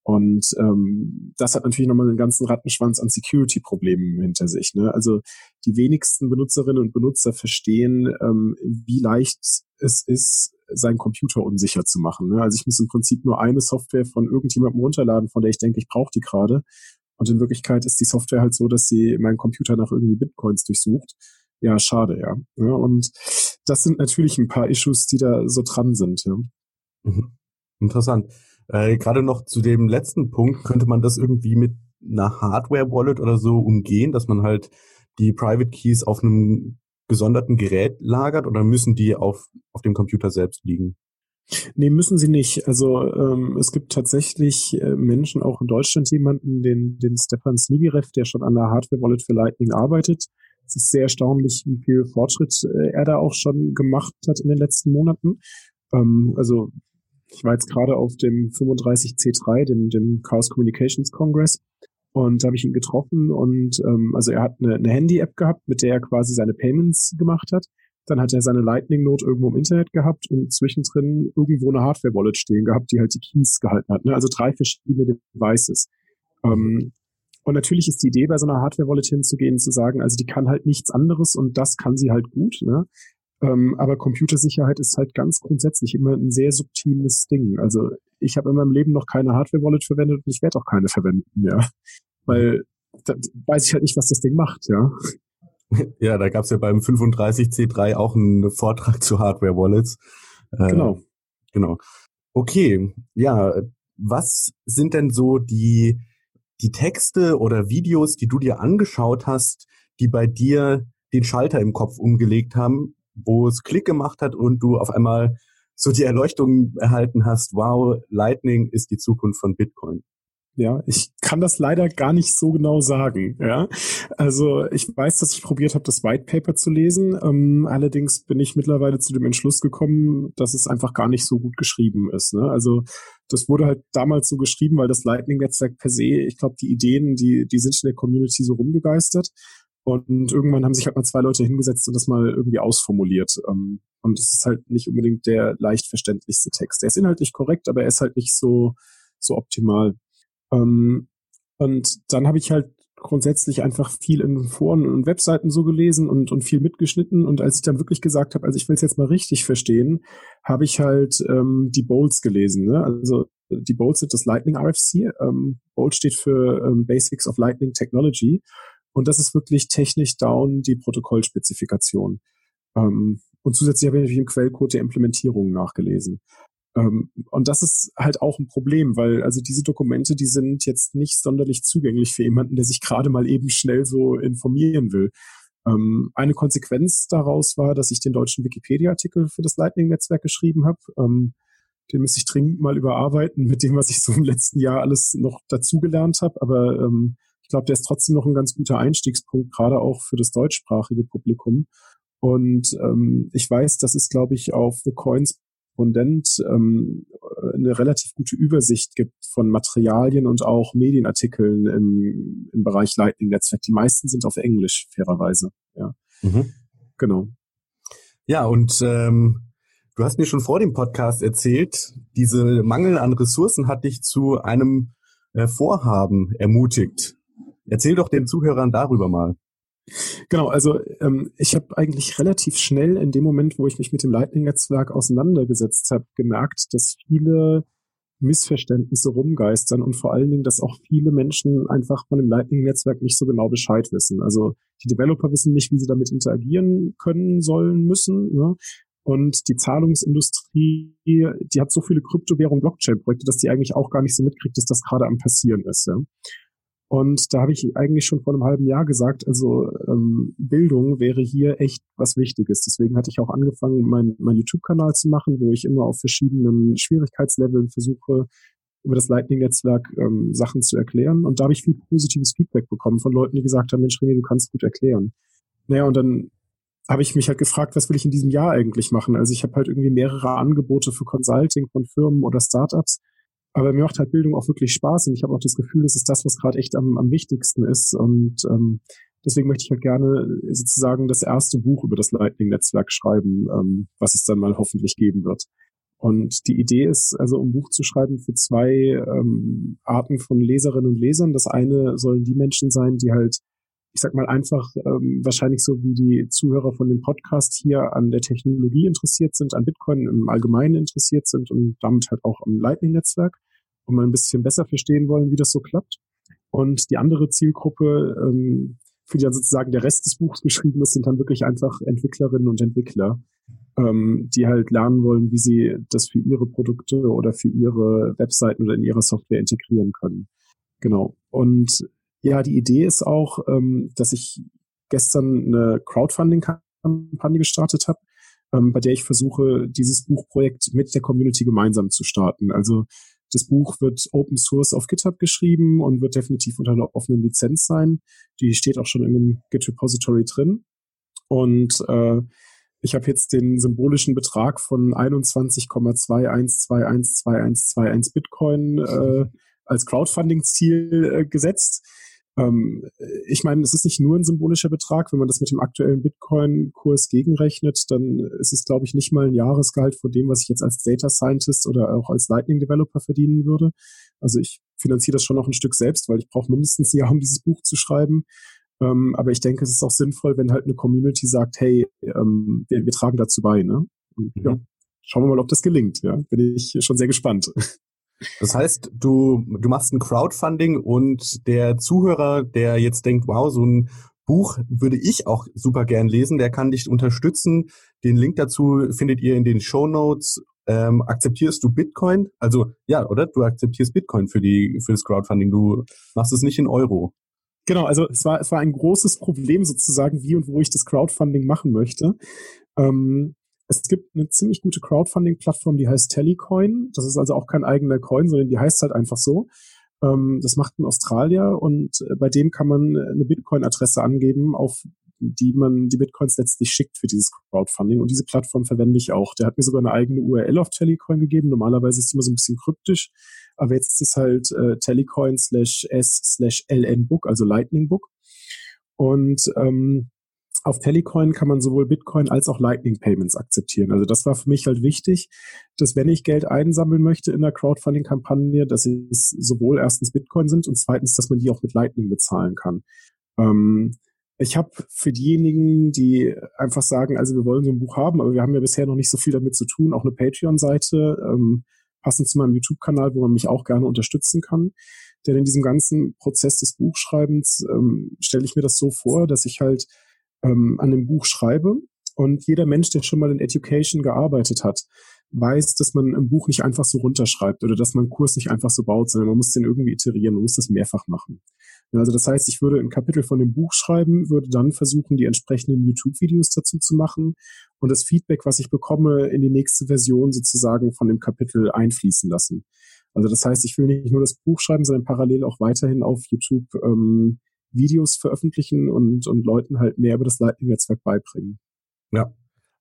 Und ähm, das hat natürlich nochmal einen ganzen Rattenschwanz an Security-Problemen hinter sich. Ne? Also die wenigsten Benutzerinnen und Benutzer verstehen, ähm, wie leicht es ist, seinen Computer unsicher zu machen. Ne? Also ich muss im Prinzip nur eine Software von irgendjemandem runterladen, von der ich denke, ich brauche die gerade. Und in Wirklichkeit ist die Software halt so, dass sie meinen Computer nach irgendwie Bitcoins durchsucht. Ja, schade, ja. ja und das sind natürlich ein paar Issues, die da so dran sind. Ja. Mhm. Interessant. Äh, Gerade noch zu dem letzten Punkt, könnte man das irgendwie mit einer Hardware-Wallet oder so umgehen, dass man halt die Private Keys auf einem gesonderten Gerät lagert oder müssen die auf, auf dem Computer selbst liegen? Nee, müssen sie nicht. Also ähm, es gibt tatsächlich äh, Menschen, auch in Deutschland jemanden, den, den Stefan Snigirev, der schon an der Hardware-Wallet für Lightning arbeitet. Es ist sehr erstaunlich, wie viel Fortschritt äh, er da auch schon gemacht hat in den letzten Monaten. Ähm, also ich war jetzt gerade auf dem 35C3, dem, dem Chaos Communications Congress, und da habe ich ihn getroffen und ähm, also er hat eine, eine Handy-App gehabt, mit der er quasi seine Payments gemacht hat. Dann hat er seine Lightning-Note irgendwo im Internet gehabt und zwischendrin irgendwo eine Hardware-Wallet stehen gehabt, die halt die Keys gehalten hat. Ne? Also drei verschiedene Devices. Ähm, und natürlich ist die Idee, bei so einer Hardware-Wallet hinzugehen, zu sagen, also die kann halt nichts anderes und das kann sie halt gut. Ne? Ähm, aber Computersicherheit ist halt ganz grundsätzlich immer ein sehr subtiles Ding. Also ich habe in meinem Leben noch keine Hardware-Wallet verwendet und ich werde auch keine verwenden, ja. Weil da weiß ich halt nicht, was das Ding macht, ja. Ja, da gab es ja beim 35C3 auch einen Vortrag zu Hardware-Wallets. Äh, genau. Genau. Okay, ja, was sind denn so die, die Texte oder Videos, die du dir angeschaut hast, die bei dir den Schalter im Kopf umgelegt haben, wo es Klick gemacht hat und du auf einmal so die Erleuchtung erhalten hast, wow, Lightning ist die Zukunft von Bitcoin. Ja, ich kann das leider gar nicht so genau sagen. Ja, also ich weiß, dass ich probiert habe, das White Paper zu lesen. Ähm, allerdings bin ich mittlerweile zu dem Entschluss gekommen, dass es einfach gar nicht so gut geschrieben ist. Ne? Also das wurde halt damals so geschrieben, weil das Lightning-Netzwerk per se, ich glaube, die Ideen, die die sind in der Community so rumgegeistert. Und irgendwann haben sich halt mal zwei Leute hingesetzt und das mal irgendwie ausformuliert. Ähm, und es ist halt nicht unbedingt der leicht verständlichste Text. Der ist inhaltlich korrekt, aber er ist halt nicht so, so optimal. Ähm, und dann habe ich halt grundsätzlich einfach viel in Foren und Webseiten so gelesen und, und viel mitgeschnitten. Und als ich dann wirklich gesagt habe, also ich will es jetzt mal richtig verstehen, habe ich halt ähm, die Bowls gelesen. Ne? Also die Bowls sind das Lightning RFC. Ähm, Bolt steht für ähm, Basics of Lightning Technology. Und das ist wirklich technisch down die Protokollspezifikation. Ähm, und zusätzlich habe ich natürlich im Quellcode der Implementierung nachgelesen. Ähm, und das ist halt auch ein Problem, weil also diese Dokumente, die sind jetzt nicht sonderlich zugänglich für jemanden, der sich gerade mal eben schnell so informieren will. Ähm, eine Konsequenz daraus war, dass ich den deutschen Wikipedia-Artikel für das Lightning-Netzwerk geschrieben habe. Ähm, den müsste ich dringend mal überarbeiten mit dem, was ich so im letzten Jahr alles noch dazugelernt habe. Aber ähm, ich glaube, der ist trotzdem noch ein ganz guter Einstiegspunkt, gerade auch für das deutschsprachige Publikum. Und ähm, ich weiß, dass es, glaube ich, auf The Coins Korrespondent ähm, eine relativ gute Übersicht gibt von Materialien und auch Medienartikeln im, im Bereich Lightning-Netzwerk. Die meisten sind auf Englisch, fairerweise. Ja, mhm. genau. Ja, und ähm, du hast mir schon vor dem Podcast erzählt, diese Mangel an Ressourcen hat dich zu einem äh, Vorhaben ermutigt. Erzähl doch den Zuhörern darüber mal. Genau, also ähm, ich habe eigentlich relativ schnell in dem Moment, wo ich mich mit dem Lightning-Netzwerk auseinandergesetzt habe, gemerkt, dass viele Missverständnisse rumgeistern und vor allen Dingen, dass auch viele Menschen einfach von dem Lightning-Netzwerk nicht so genau Bescheid wissen. Also die Developer wissen nicht, wie sie damit interagieren können, sollen, müssen. Ne? Und die Zahlungsindustrie, die hat so viele Kryptowährung, Blockchain-Projekte, dass die eigentlich auch gar nicht so mitkriegt, dass das gerade am passieren ist. Ja? Und da habe ich eigentlich schon vor einem halben Jahr gesagt, also ähm, Bildung wäre hier echt was Wichtiges. Deswegen hatte ich auch angefangen, meinen mein YouTube-Kanal zu machen, wo ich immer auf verschiedenen Schwierigkeitsleveln versuche, über das Lightning-Netzwerk ähm, Sachen zu erklären. Und da habe ich viel positives Feedback bekommen von Leuten, die gesagt haben, Mensch, René, du kannst gut erklären. Naja, und dann habe ich mich halt gefragt, was will ich in diesem Jahr eigentlich machen? Also ich habe halt irgendwie mehrere Angebote für Consulting von Firmen oder Startups, aber mir macht halt Bildung auch wirklich Spaß und ich habe auch das Gefühl, es ist das, was gerade echt am, am wichtigsten ist und ähm, deswegen möchte ich halt gerne sozusagen das erste Buch über das Lightning-Netzwerk schreiben, ähm, was es dann mal hoffentlich geben wird. Und die Idee ist, also um Buch zu schreiben für zwei ähm, Arten von Leserinnen und Lesern. Das eine sollen die Menschen sein, die halt ich sag mal einfach ähm, wahrscheinlich so wie die Zuhörer von dem Podcast hier an der Technologie interessiert sind, an Bitcoin im Allgemeinen interessiert sind und damit halt auch am Lightning-Netzwerk und mal ein bisschen besser verstehen wollen, wie das so klappt. Und die andere Zielgruppe, ähm, für die dann sozusagen der Rest des Buchs geschrieben ist, sind dann wirklich einfach Entwicklerinnen und Entwickler, ähm, die halt lernen wollen, wie sie das für ihre Produkte oder für ihre Webseiten oder in ihrer Software integrieren können. Genau. Und ja, die Idee ist auch, ähm, dass ich gestern eine Crowdfunding-Kampagne gestartet habe, ähm, bei der ich versuche, dieses Buchprojekt mit der Community gemeinsam zu starten. Also das Buch wird Open Source auf GitHub geschrieben und wird definitiv unter einer offenen Lizenz sein. Die steht auch schon in dem Git Repository drin. Und äh, ich habe jetzt den symbolischen Betrag von 21,21212121 Bitcoin äh, als Crowdfunding-Ziel äh, gesetzt. Ähm, ich meine, es ist nicht nur ein symbolischer Betrag. Wenn man das mit dem aktuellen Bitcoin-Kurs gegenrechnet, dann ist es, glaube ich, nicht mal ein Jahresgehalt von dem, was ich jetzt als Data Scientist oder auch als Lightning Developer verdienen würde. Also ich finanziere das schon noch ein Stück selbst, weil ich brauche mindestens ein Jahr, um dieses Buch zu schreiben. Ähm, aber ich denke, es ist auch sinnvoll, wenn halt eine Community sagt, hey, ähm, wir, wir, tragen dazu bei. Ne? Und, mhm. ja, schauen wir mal, ob das gelingt. Ja, bin ich schon sehr gespannt. Das heißt, du, du machst ein Crowdfunding und der Zuhörer, der jetzt denkt, wow, so ein Buch würde ich auch super gern lesen, der kann dich unterstützen. Den Link dazu findet ihr in den Show Notes. Ähm, akzeptierst du Bitcoin? Also ja, oder? Du akzeptierst Bitcoin für die für das Crowdfunding. Du machst es nicht in Euro. Genau, also es war es war ein großes Problem sozusagen, wie und wo ich das Crowdfunding machen möchte. Ähm, es gibt eine ziemlich gute Crowdfunding-Plattform, die heißt Telecoin. Das ist also auch kein eigener Coin, sondern die heißt halt einfach so. Ähm, das macht ein Australier und äh, bei dem kann man eine Bitcoin-Adresse angeben, auf die man die Bitcoins letztlich schickt für dieses Crowdfunding. Und diese Plattform verwende ich auch. Der hat mir sogar eine eigene URL auf Telecoin gegeben. Normalerweise ist sie immer so ein bisschen kryptisch, aber jetzt ist es halt äh, telecoin slash s slash lnbook, also Lightning Book. Und ähm, auf Telecoin kann man sowohl Bitcoin als auch Lightning Payments akzeptieren. Also das war für mich halt wichtig, dass wenn ich Geld einsammeln möchte in der Crowdfunding-Kampagne, dass es sowohl erstens Bitcoin sind und zweitens, dass man die auch mit Lightning bezahlen kann. Ähm, ich habe für diejenigen, die einfach sagen, also wir wollen so ein Buch haben, aber wir haben ja bisher noch nicht so viel damit zu tun, auch eine Patreon-Seite, ähm, passend zu meinem YouTube-Kanal, wo man mich auch gerne unterstützen kann. Denn in diesem ganzen Prozess des Buchschreibens ähm, stelle ich mir das so vor, dass ich halt ähm, an dem Buch schreibe. Und jeder Mensch, der schon mal in Education gearbeitet hat, weiß, dass man ein Buch nicht einfach so runterschreibt oder dass man einen Kurs nicht einfach so baut, sondern man muss den irgendwie iterieren, man muss das mehrfach machen. Also das heißt, ich würde ein Kapitel von dem Buch schreiben, würde dann versuchen, die entsprechenden YouTube-Videos dazu zu machen und das Feedback, was ich bekomme, in die nächste Version sozusagen von dem Kapitel einfließen lassen. Also das heißt, ich will nicht nur das Buch schreiben, sondern parallel auch weiterhin auf YouTube ähm, Videos veröffentlichen und, und Leuten halt mehr über das Lightning-Netzwerk beibringen. Ja,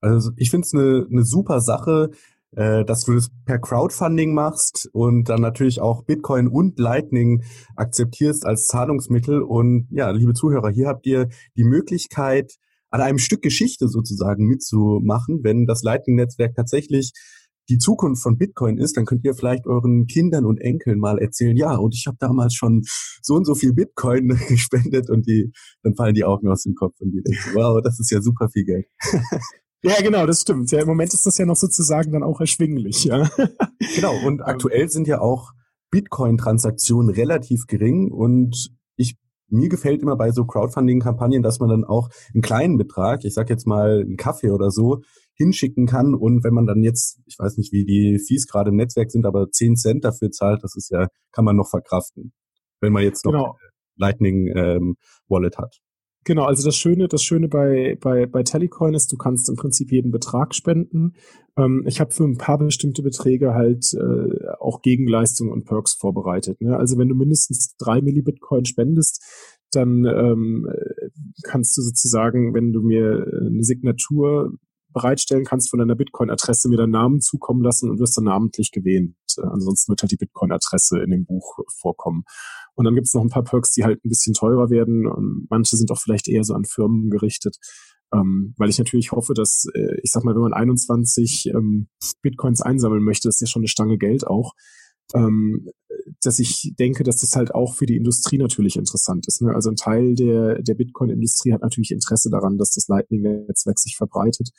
also ich finde es eine ne super Sache, äh, dass du das per Crowdfunding machst und dann natürlich auch Bitcoin und Lightning akzeptierst als Zahlungsmittel. Und ja, liebe Zuhörer, hier habt ihr die Möglichkeit, an einem Stück Geschichte sozusagen mitzumachen, wenn das Lightning-Netzwerk tatsächlich die Zukunft von Bitcoin ist, dann könnt ihr vielleicht euren Kindern und Enkeln mal erzählen, ja, und ich habe damals schon so und so viel Bitcoin gespendet und die, dann fallen die Augen aus dem Kopf und die denken, wow, das ist ja super viel Geld. Ja, genau, das stimmt. Ja, Im Moment ist das ja noch sozusagen dann auch erschwinglich, ja. Genau, und aktuell sind ja auch Bitcoin-Transaktionen relativ gering und ich mir gefällt immer bei so Crowdfunding-Kampagnen, dass man dann auch einen kleinen Betrag, ich sag jetzt mal einen Kaffee oder so, hinschicken kann. Und wenn man dann jetzt, ich weiß nicht, wie die Fees gerade im Netzwerk sind, aber 10 Cent dafür zahlt, das ist ja, kann man noch verkraften. Wenn man jetzt noch genau. Lightning ähm, Wallet hat. Genau, also das Schöne, das Schöne bei, bei, bei Telecoin ist, du kannst im Prinzip jeden Betrag spenden. Ähm, ich habe für ein paar bestimmte Beträge halt äh, auch Gegenleistungen und Perks vorbereitet. Ne? Also wenn du mindestens drei Millibitcoin spendest, dann ähm, kannst du sozusagen, wenn du mir eine Signatur bereitstellen kannst von deiner Bitcoin-Adresse, mir deinen Namen zukommen lassen und wirst dann namentlich gewählt. Äh, ansonsten wird halt die Bitcoin-Adresse in dem Buch vorkommen. Und dann gibt es noch ein paar Perks, die halt ein bisschen teurer werden und manche sind auch vielleicht eher so an Firmen gerichtet. Ähm, weil ich natürlich hoffe, dass, äh, ich sag mal, wenn man 21 ähm, Bitcoins einsammeln möchte, ist ja schon eine Stange Geld auch, ähm, dass ich denke, dass das halt auch für die Industrie natürlich interessant ist. Ne? Also ein Teil der, der Bitcoin-Industrie hat natürlich Interesse daran, dass das Lightning-Netzwerk sich verbreitet.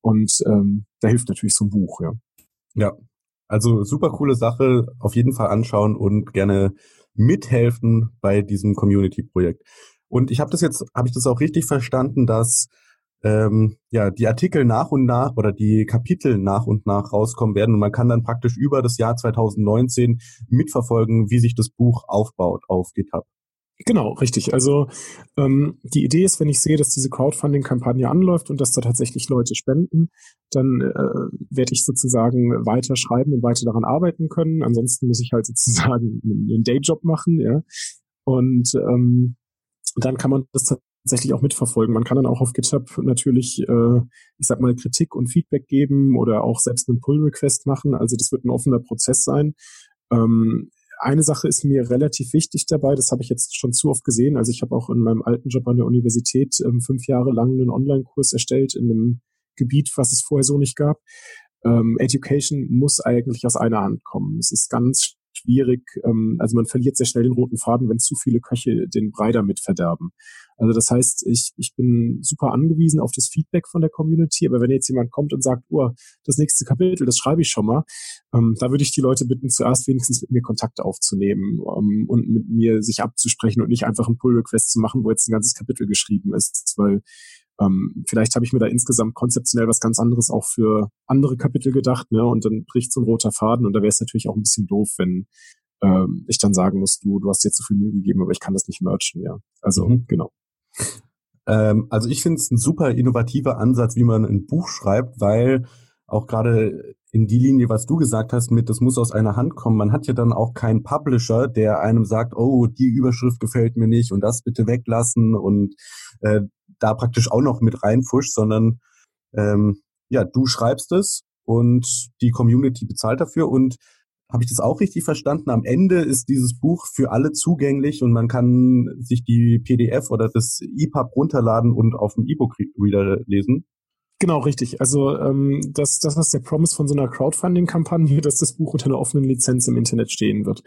Und ähm, da hilft natürlich so ein Buch, ja. Ja, also super coole Sache, auf jeden Fall anschauen und gerne mithelfen bei diesem Community-Projekt. Und ich habe das jetzt, habe ich das auch richtig verstanden, dass ähm, ja die Artikel nach und nach oder die Kapitel nach und nach rauskommen werden und man kann dann praktisch über das Jahr 2019 mitverfolgen, wie sich das Buch aufbaut auf GitHub. Genau, richtig. Also ähm, die Idee ist, wenn ich sehe, dass diese Crowdfunding-Kampagne anläuft und dass da tatsächlich Leute spenden, dann äh, werde ich sozusagen weiter schreiben und weiter daran arbeiten können. Ansonsten muss ich halt sozusagen einen Dayjob machen, ja. Und ähm, dann kann man das tatsächlich auch mitverfolgen. Man kann dann auch auf GitHub natürlich, äh, ich sag mal, Kritik und Feedback geben oder auch selbst einen Pull-Request machen. Also das wird ein offener Prozess sein. Ähm, eine Sache ist mir relativ wichtig dabei, das habe ich jetzt schon zu oft gesehen. Also ich habe auch in meinem alten Job an der Universität ähm, fünf Jahre lang einen Online-Kurs erstellt in einem Gebiet, was es vorher so nicht gab. Ähm, Education muss eigentlich aus einer Hand kommen. Es ist ganz schwierig, ähm, also man verliert sehr schnell den roten Faden, wenn zu viele Köche den Brei damit verderben. Also das heißt, ich, ich bin super angewiesen auf das Feedback von der Community, aber wenn jetzt jemand kommt und sagt, oh, das nächste Kapitel, das schreibe ich schon mal, ähm, da würde ich die Leute bitten, zuerst wenigstens mit mir Kontakt aufzunehmen ähm, und mit mir sich abzusprechen und nicht einfach einen Pull-Request zu machen, wo jetzt ein ganzes Kapitel geschrieben ist, weil ähm, vielleicht habe ich mir da insgesamt konzeptionell was ganz anderes auch für andere Kapitel gedacht, ne? Und dann bricht so ein roter Faden und da wäre es natürlich auch ein bisschen doof, wenn ähm, ich dann sagen muss, du, du hast dir zu viel Mühe gegeben, aber ich kann das nicht merchen, ja. Also mhm. genau. Ähm, also ich finde es ein super innovativer Ansatz, wie man ein Buch schreibt, weil auch gerade in die Linie, was du gesagt hast, mit das muss aus einer Hand kommen. Man hat ja dann auch keinen Publisher, der einem sagt, oh, die Überschrift gefällt mir nicht und das bitte weglassen und äh, da praktisch auch noch mit reinfuscht, sondern ähm, ja, du schreibst es und die Community bezahlt dafür und habe ich das auch richtig verstanden? Am Ende ist dieses Buch für alle zugänglich und man kann sich die PDF oder das EPUB runterladen und auf dem E-Book-Reader lesen. Genau, richtig. Also ähm, das, das ist der Promise von so einer Crowdfunding-Kampagne, dass das Buch unter einer offenen Lizenz im Internet stehen wird.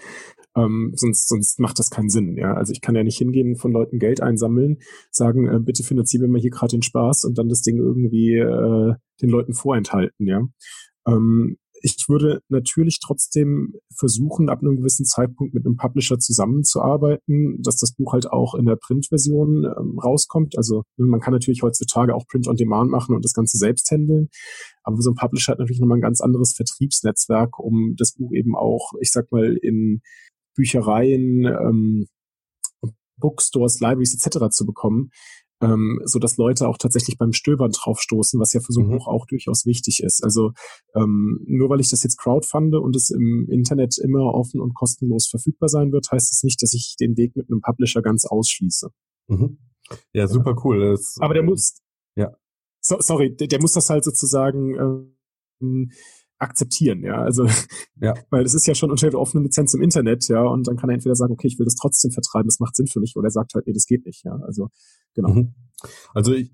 Ähm, sonst, sonst macht das keinen Sinn. Ja, also ich kann ja nicht hingehen, von Leuten Geld einsammeln, sagen, äh, bitte finanzieren wir mal hier gerade den Spaß und dann das Ding irgendwie äh, den Leuten vorenthalten. Ja, ähm, ich würde natürlich trotzdem versuchen, ab einem gewissen Zeitpunkt mit einem Publisher zusammenzuarbeiten, dass das Buch halt auch in der Printversion ähm, rauskommt. Also man kann natürlich heutzutage auch Print on Demand machen und das Ganze selbst handeln. Aber so ein Publisher hat natürlich nochmal ein ganz anderes Vertriebsnetzwerk, um das Buch eben auch, ich sag mal, in Büchereien, ähm, Bookstores, Libraries etc. zu bekommen, ähm, so dass Leute auch tatsächlich beim Stöbern draufstoßen, was ja für so ein mhm. Buch auch durchaus wichtig ist. Also ähm, nur weil ich das jetzt crowdfunde und es im Internet immer offen und kostenlos verfügbar sein wird, heißt es das nicht, dass ich den Weg mit einem Publisher ganz ausschließe. Mhm. Ja, super cool. Das, Aber der muss, ja. So, sorry, der, der muss das halt sozusagen ähm, akzeptieren, ja. Also, ja. weil es ist ja schon unter der offenen Lizenz im Internet, ja, und dann kann er entweder sagen, okay, ich will das trotzdem vertreiben, das macht Sinn für mich, oder er sagt halt, nee, das geht nicht, ja. Also, genau. Mhm. Also ich,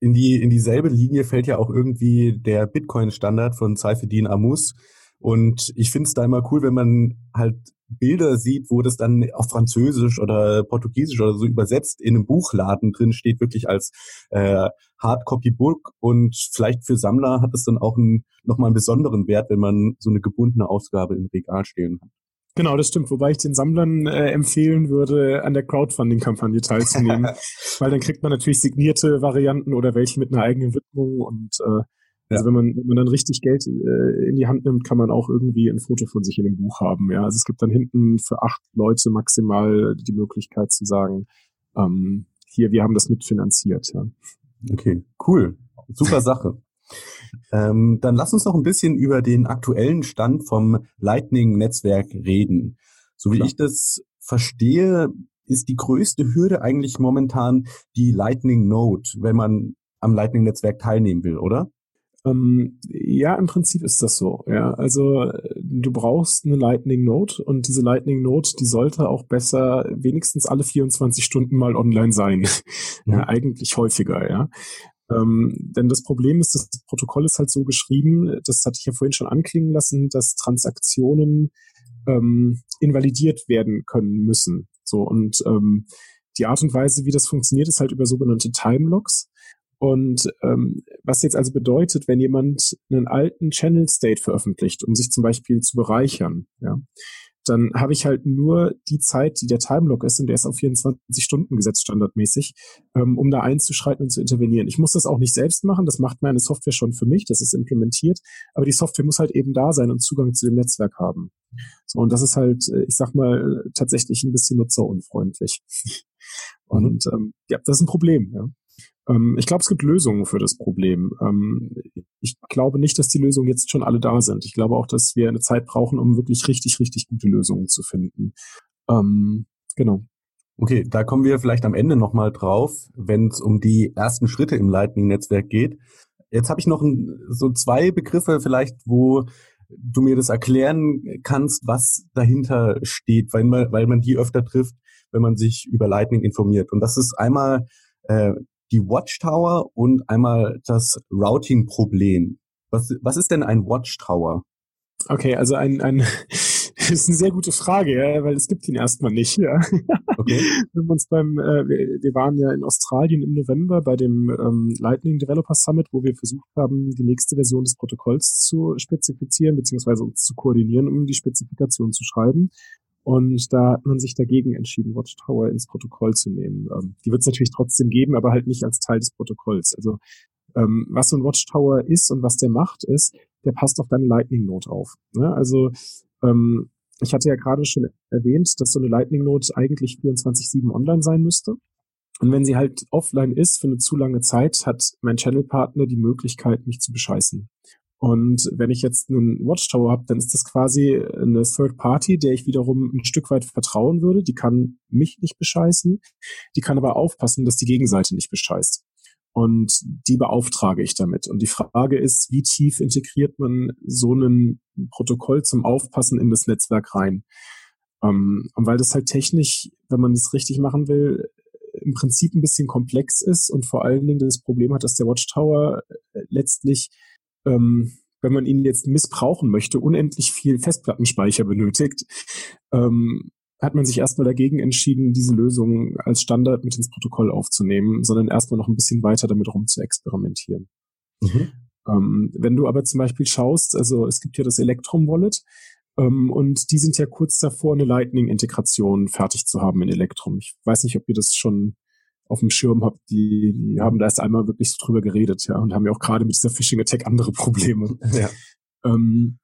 in die in dieselbe Linie fällt ja auch irgendwie der Bitcoin-Standard von Saifedean Amus. Und ich finde es da immer cool, wenn man halt Bilder sieht, wo das dann auf Französisch oder Portugiesisch oder so übersetzt in einem Buchladen drin steht, wirklich als äh, Hardcopy-Book und vielleicht für Sammler hat es dann auch einen, nochmal einen besonderen Wert, wenn man so eine gebundene Ausgabe im Regal stehen hat. Genau, das stimmt. Wobei ich den Sammlern äh, empfehlen würde, an der Crowdfunding-Kampagne teilzunehmen, weil dann kriegt man natürlich signierte Varianten oder welche mit einer eigenen Widmung und äh, also wenn man, wenn man dann richtig Geld äh, in die Hand nimmt, kann man auch irgendwie ein Foto von sich in dem Buch haben. Ja, also es gibt dann hinten für acht Leute maximal die Möglichkeit zu sagen, ähm, hier, wir haben das mitfinanziert. Ja. Okay, cool, super Sache. ähm, dann lass uns noch ein bisschen über den aktuellen Stand vom Lightning-Netzwerk reden. So wie Klar. ich das verstehe, ist die größte Hürde eigentlich momentan die Lightning Node, wenn man am Lightning-Netzwerk teilnehmen will, oder? Ähm, ja, im Prinzip ist das so. Ja, also du brauchst eine Lightning Node und diese Lightning Node, die sollte auch besser wenigstens alle 24 Stunden mal online sein. Ja, eigentlich häufiger, ja. Ähm, denn das Problem ist, das Protokoll ist halt so geschrieben, das hatte ich ja vorhin schon anklingen lassen, dass Transaktionen ähm, invalidiert werden können müssen. So und ähm, die Art und Weise, wie das funktioniert, ist halt über sogenannte Time Logs. Und ähm, was jetzt also bedeutet, wenn jemand einen alten Channel State veröffentlicht, um sich zum Beispiel zu bereichern, ja, dann habe ich halt nur die Zeit, die der Timelock ist, und der ist auf 24 Stunden gesetzt standardmäßig, ähm, um da einzuschreiten und zu intervenieren. Ich muss das auch nicht selbst machen, das macht meine Software schon für mich, das ist implementiert, aber die Software muss halt eben da sein und Zugang zu dem Netzwerk haben. So, und das ist halt, äh, ich sag mal, tatsächlich ein bisschen nutzerunfreundlich. Und ähm, ja, das ist ein Problem. Ja. Ähm, ich glaube, es gibt Lösungen für das Problem. Ähm, ich glaube nicht, dass die Lösungen jetzt schon alle da sind. Ich glaube auch, dass wir eine Zeit brauchen, um wirklich richtig, richtig gute Lösungen zu finden. Ähm, genau. Okay, da kommen wir vielleicht am Ende nochmal drauf, wenn es um die ersten Schritte im Lightning-Netzwerk geht. Jetzt habe ich noch so zwei Begriffe vielleicht, wo du mir das erklären kannst, was dahinter steht, weil man, weil man die öfter trifft, wenn man sich über Lightning informiert. Und das ist einmal äh, die Watchtower und einmal das Routing-Problem. Was, was ist denn ein Watchtower? Okay, also ein, ein das ist eine sehr gute Frage, ja, weil es gibt ihn erstmal nicht. Ja. Okay. Wir haben uns beim, äh, wir, wir waren ja in Australien im November bei dem ähm, Lightning Developer Summit, wo wir versucht haben, die nächste Version des Protokolls zu spezifizieren beziehungsweise uns zu koordinieren, um die Spezifikation zu schreiben. Und da hat man sich dagegen entschieden, Watchtower ins Protokoll zu nehmen. Ähm, die wird es natürlich trotzdem geben, aber halt nicht als Teil des Protokolls. Also ähm, was so ein Watchtower ist und was der macht, ist, der passt auf deine Lightning Note auf. Ne? Also ähm, ich hatte ja gerade schon erwähnt, dass so eine Lightning Note eigentlich 24/7 online sein müsste. Und wenn sie halt offline ist für eine zu lange Zeit, hat mein Channel-Partner die Möglichkeit, mich zu bescheißen. Und wenn ich jetzt einen Watchtower habe, dann ist das quasi eine Third Party, der ich wiederum ein Stück weit vertrauen würde. Die kann mich nicht bescheißen, die kann aber aufpassen, dass die Gegenseite nicht bescheißt. Und die beauftrage ich damit. Und die Frage ist, wie tief integriert man so ein Protokoll zum Aufpassen in das Netzwerk rein? Ähm, und weil das halt technisch, wenn man es richtig machen will, im Prinzip ein bisschen komplex ist und vor allen Dingen das Problem hat, dass der Watchtower letztlich ähm, wenn man ihn jetzt missbrauchen möchte, unendlich viel Festplattenspeicher benötigt, ähm, hat man sich erstmal dagegen entschieden, diese Lösung als Standard mit ins Protokoll aufzunehmen, sondern erstmal noch ein bisschen weiter damit rum zu experimentieren. Mhm. Ähm, wenn du aber zum Beispiel schaust, also es gibt ja das Electrum Wallet, ähm, und die sind ja kurz davor, eine Lightning-Integration fertig zu haben in Electrum. Ich weiß nicht, ob ihr das schon auf dem Schirm habe, die, die haben da erst einmal wirklich so drüber geredet, ja, und haben ja auch gerade mit dieser Phishing Attack andere Probleme. Ja. Ähm,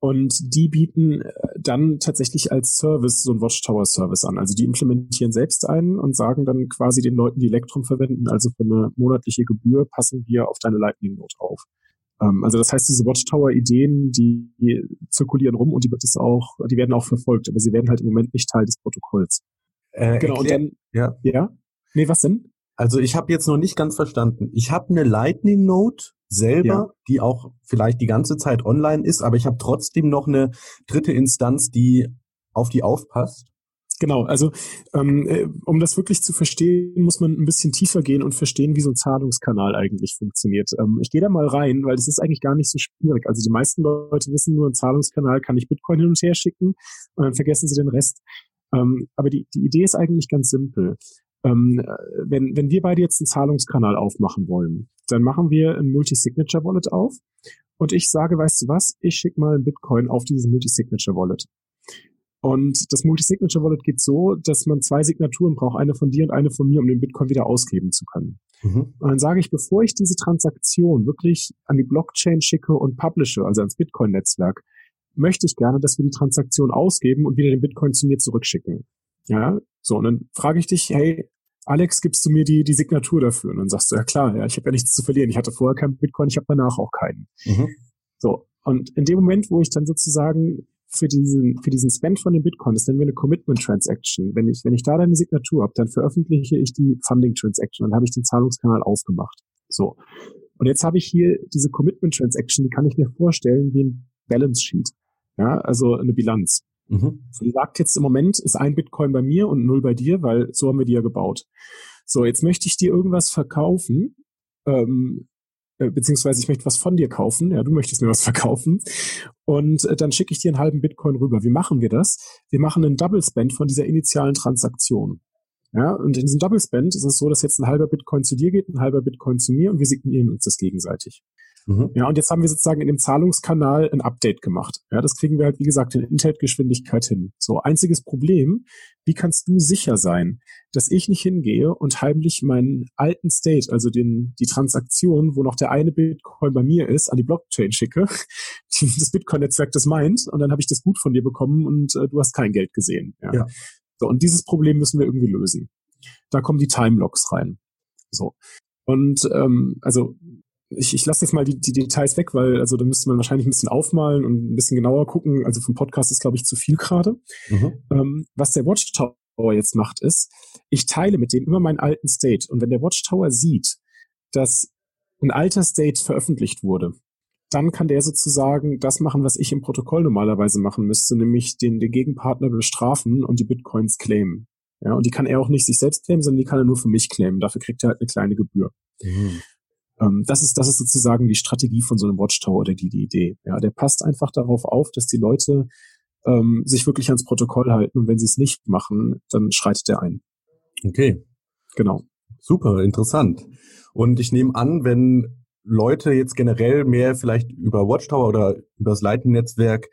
und die bieten äh, dann tatsächlich als Service so ein Watchtower Service an. Also die implementieren selbst einen und sagen dann quasi den Leuten, die Electrum verwenden, also für eine monatliche Gebühr passen wir auf deine Lightning Note auf. Ähm, also das heißt, diese Watchtower Ideen, die, die zirkulieren rum und die wird es auch, die werden auch verfolgt, aber sie werden halt im Moment nicht Teil des Protokolls. Äh, genau, erklär, und dann, ja. ja. Nee, was denn? Also ich habe jetzt noch nicht ganz verstanden. Ich habe eine Lightning Note selber, ja. die auch vielleicht die ganze Zeit online ist, aber ich habe trotzdem noch eine dritte Instanz, die auf die aufpasst. Genau, also ähm, äh, um das wirklich zu verstehen, muss man ein bisschen tiefer gehen und verstehen, wie so ein Zahlungskanal eigentlich funktioniert. Ähm, ich gehe da mal rein, weil das ist eigentlich gar nicht so schwierig. Also die meisten Leute wissen nur, ein Zahlungskanal kann ich Bitcoin hin und her schicken und dann vergessen sie den Rest. Ähm, aber die, die Idee ist eigentlich ganz simpel. Ähm, wenn, wenn wir beide jetzt einen Zahlungskanal aufmachen wollen, dann machen wir ein Multi-Signature-Wallet auf und ich sage, weißt du was, ich schicke mal ein Bitcoin auf dieses Multi-Signature-Wallet. Und das Multi-Signature-Wallet geht so, dass man zwei Signaturen braucht, eine von dir und eine von mir, um den Bitcoin wieder ausgeben zu können. Mhm. Und dann sage ich, bevor ich diese Transaktion wirklich an die Blockchain schicke und publishe, also ans Bitcoin-Netzwerk, möchte ich gerne, dass wir die Transaktion ausgeben und wieder den Bitcoin zu mir zurückschicken. Ja, so, und dann frage ich dich, hey, Alex, gibst du mir die, die Signatur dafür? Und dann sagst du, ja klar, ja, ich habe ja nichts zu verlieren. Ich hatte vorher keinen Bitcoin, ich habe danach auch keinen. Mhm. So, und in dem Moment, wo ich dann sozusagen für diesen, für diesen Spend von dem Bitcoin, das nennen wir eine Commitment Transaction. Wenn ich, wenn ich da deine Signatur habe, dann veröffentliche ich die Funding Transaction, dann habe ich den Zahlungskanal aufgemacht. So. Und jetzt habe ich hier diese Commitment Transaction, die kann ich mir vorstellen wie ein Balance Sheet. Ja, also eine Bilanz. Mhm. Die sagt jetzt im Moment ist ein Bitcoin bei mir und null bei dir, weil so haben wir die ja gebaut. So, jetzt möchte ich dir irgendwas verkaufen, ähm, äh, beziehungsweise ich möchte was von dir kaufen, ja, du möchtest mir was verkaufen und äh, dann schicke ich dir einen halben Bitcoin rüber. Wie machen wir das? Wir machen einen Double Spend von dieser initialen Transaktion. Ja, und in diesem Double Spend ist es so, dass jetzt ein halber Bitcoin zu dir geht, ein halber Bitcoin zu mir und wir signieren uns das gegenseitig. Mhm. Ja, und jetzt haben wir sozusagen in dem Zahlungskanal ein Update gemacht. Ja, das kriegen wir halt, wie gesagt, in Internetgeschwindigkeit hin. So, einziges Problem, wie kannst du sicher sein, dass ich nicht hingehe und heimlich meinen alten State, also den, die Transaktion, wo noch der eine Bitcoin bei mir ist, an die Blockchain schicke, die, das Bitcoin-Netzwerk das meint, und dann habe ich das gut von dir bekommen und äh, du hast kein Geld gesehen. Ja. ja. So, und dieses Problem müssen wir irgendwie lösen. Da kommen die Timelocks rein. So. Und ähm, also ich, ich lasse jetzt mal die, die Details weg, weil also da müsste man wahrscheinlich ein bisschen aufmalen und ein bisschen genauer gucken. Also vom Podcast ist, glaube ich, zu viel gerade. Mhm. Ähm, was der Watchtower jetzt macht, ist, ich teile mit dem immer meinen alten State. Und wenn der Watchtower sieht, dass ein alter State veröffentlicht wurde, dann kann der sozusagen das machen, was ich im Protokoll normalerweise machen müsste, nämlich den, den Gegenpartner bestrafen und die Bitcoins claimen. Ja, und die kann er auch nicht sich selbst claimen, sondern die kann er nur für mich claimen. Dafür kriegt er halt eine kleine Gebühr. Mhm. Ähm, das ist, das ist sozusagen die Strategie von so einem Watchtower oder die, die Idee. Ja, der passt einfach darauf auf, dass die Leute ähm, sich wirklich ans Protokoll halten und wenn sie es nicht machen, dann schreitet er ein. Okay. Genau. Super, interessant. Und ich nehme an, wenn Leute jetzt generell mehr vielleicht über Watchtower oder über das Lightning-Netzwerk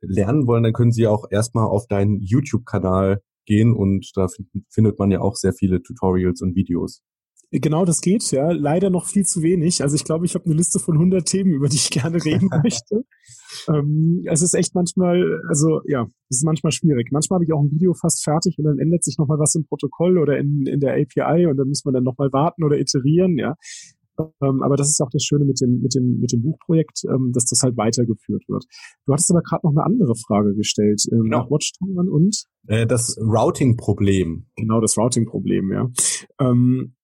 lernen wollen, dann können sie auch erstmal auf deinen YouTube-Kanal gehen und da findet man ja auch sehr viele Tutorials und Videos. Genau, das geht, ja. Leider noch viel zu wenig. Also ich glaube, ich habe eine Liste von 100 Themen, über die ich gerne reden möchte. ähm, es ist echt manchmal, also ja, es ist manchmal schwierig. Manchmal habe ich auch ein Video fast fertig und dann ändert sich nochmal was im Protokoll oder in, in der API und dann muss man dann nochmal warten oder iterieren, ja. Ähm, aber das ist auch das Schöne mit dem, mit dem, mit dem Buchprojekt, ähm, dass das halt weitergeführt wird. Du hattest aber gerade noch eine andere Frage gestellt, ähm, genau. nach Watchtowern und? Äh, das Routing-Problem. Genau, das Routing-Problem, ja. Ähm,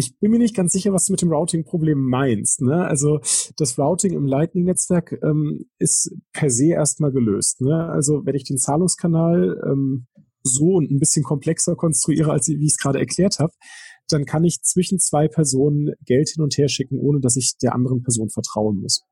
ich bin mir nicht ganz sicher, was du mit dem Routing-Problem meinst. Ne? Also das Routing im Lightning-Netzwerk ähm, ist per se erstmal gelöst. Ne? Also wenn ich den Zahlungskanal ähm, so und ein bisschen komplexer konstruiere, als wie ich es gerade erklärt habe, dann kann ich zwischen zwei Personen Geld hin und her schicken, ohne dass ich der anderen Person vertrauen muss.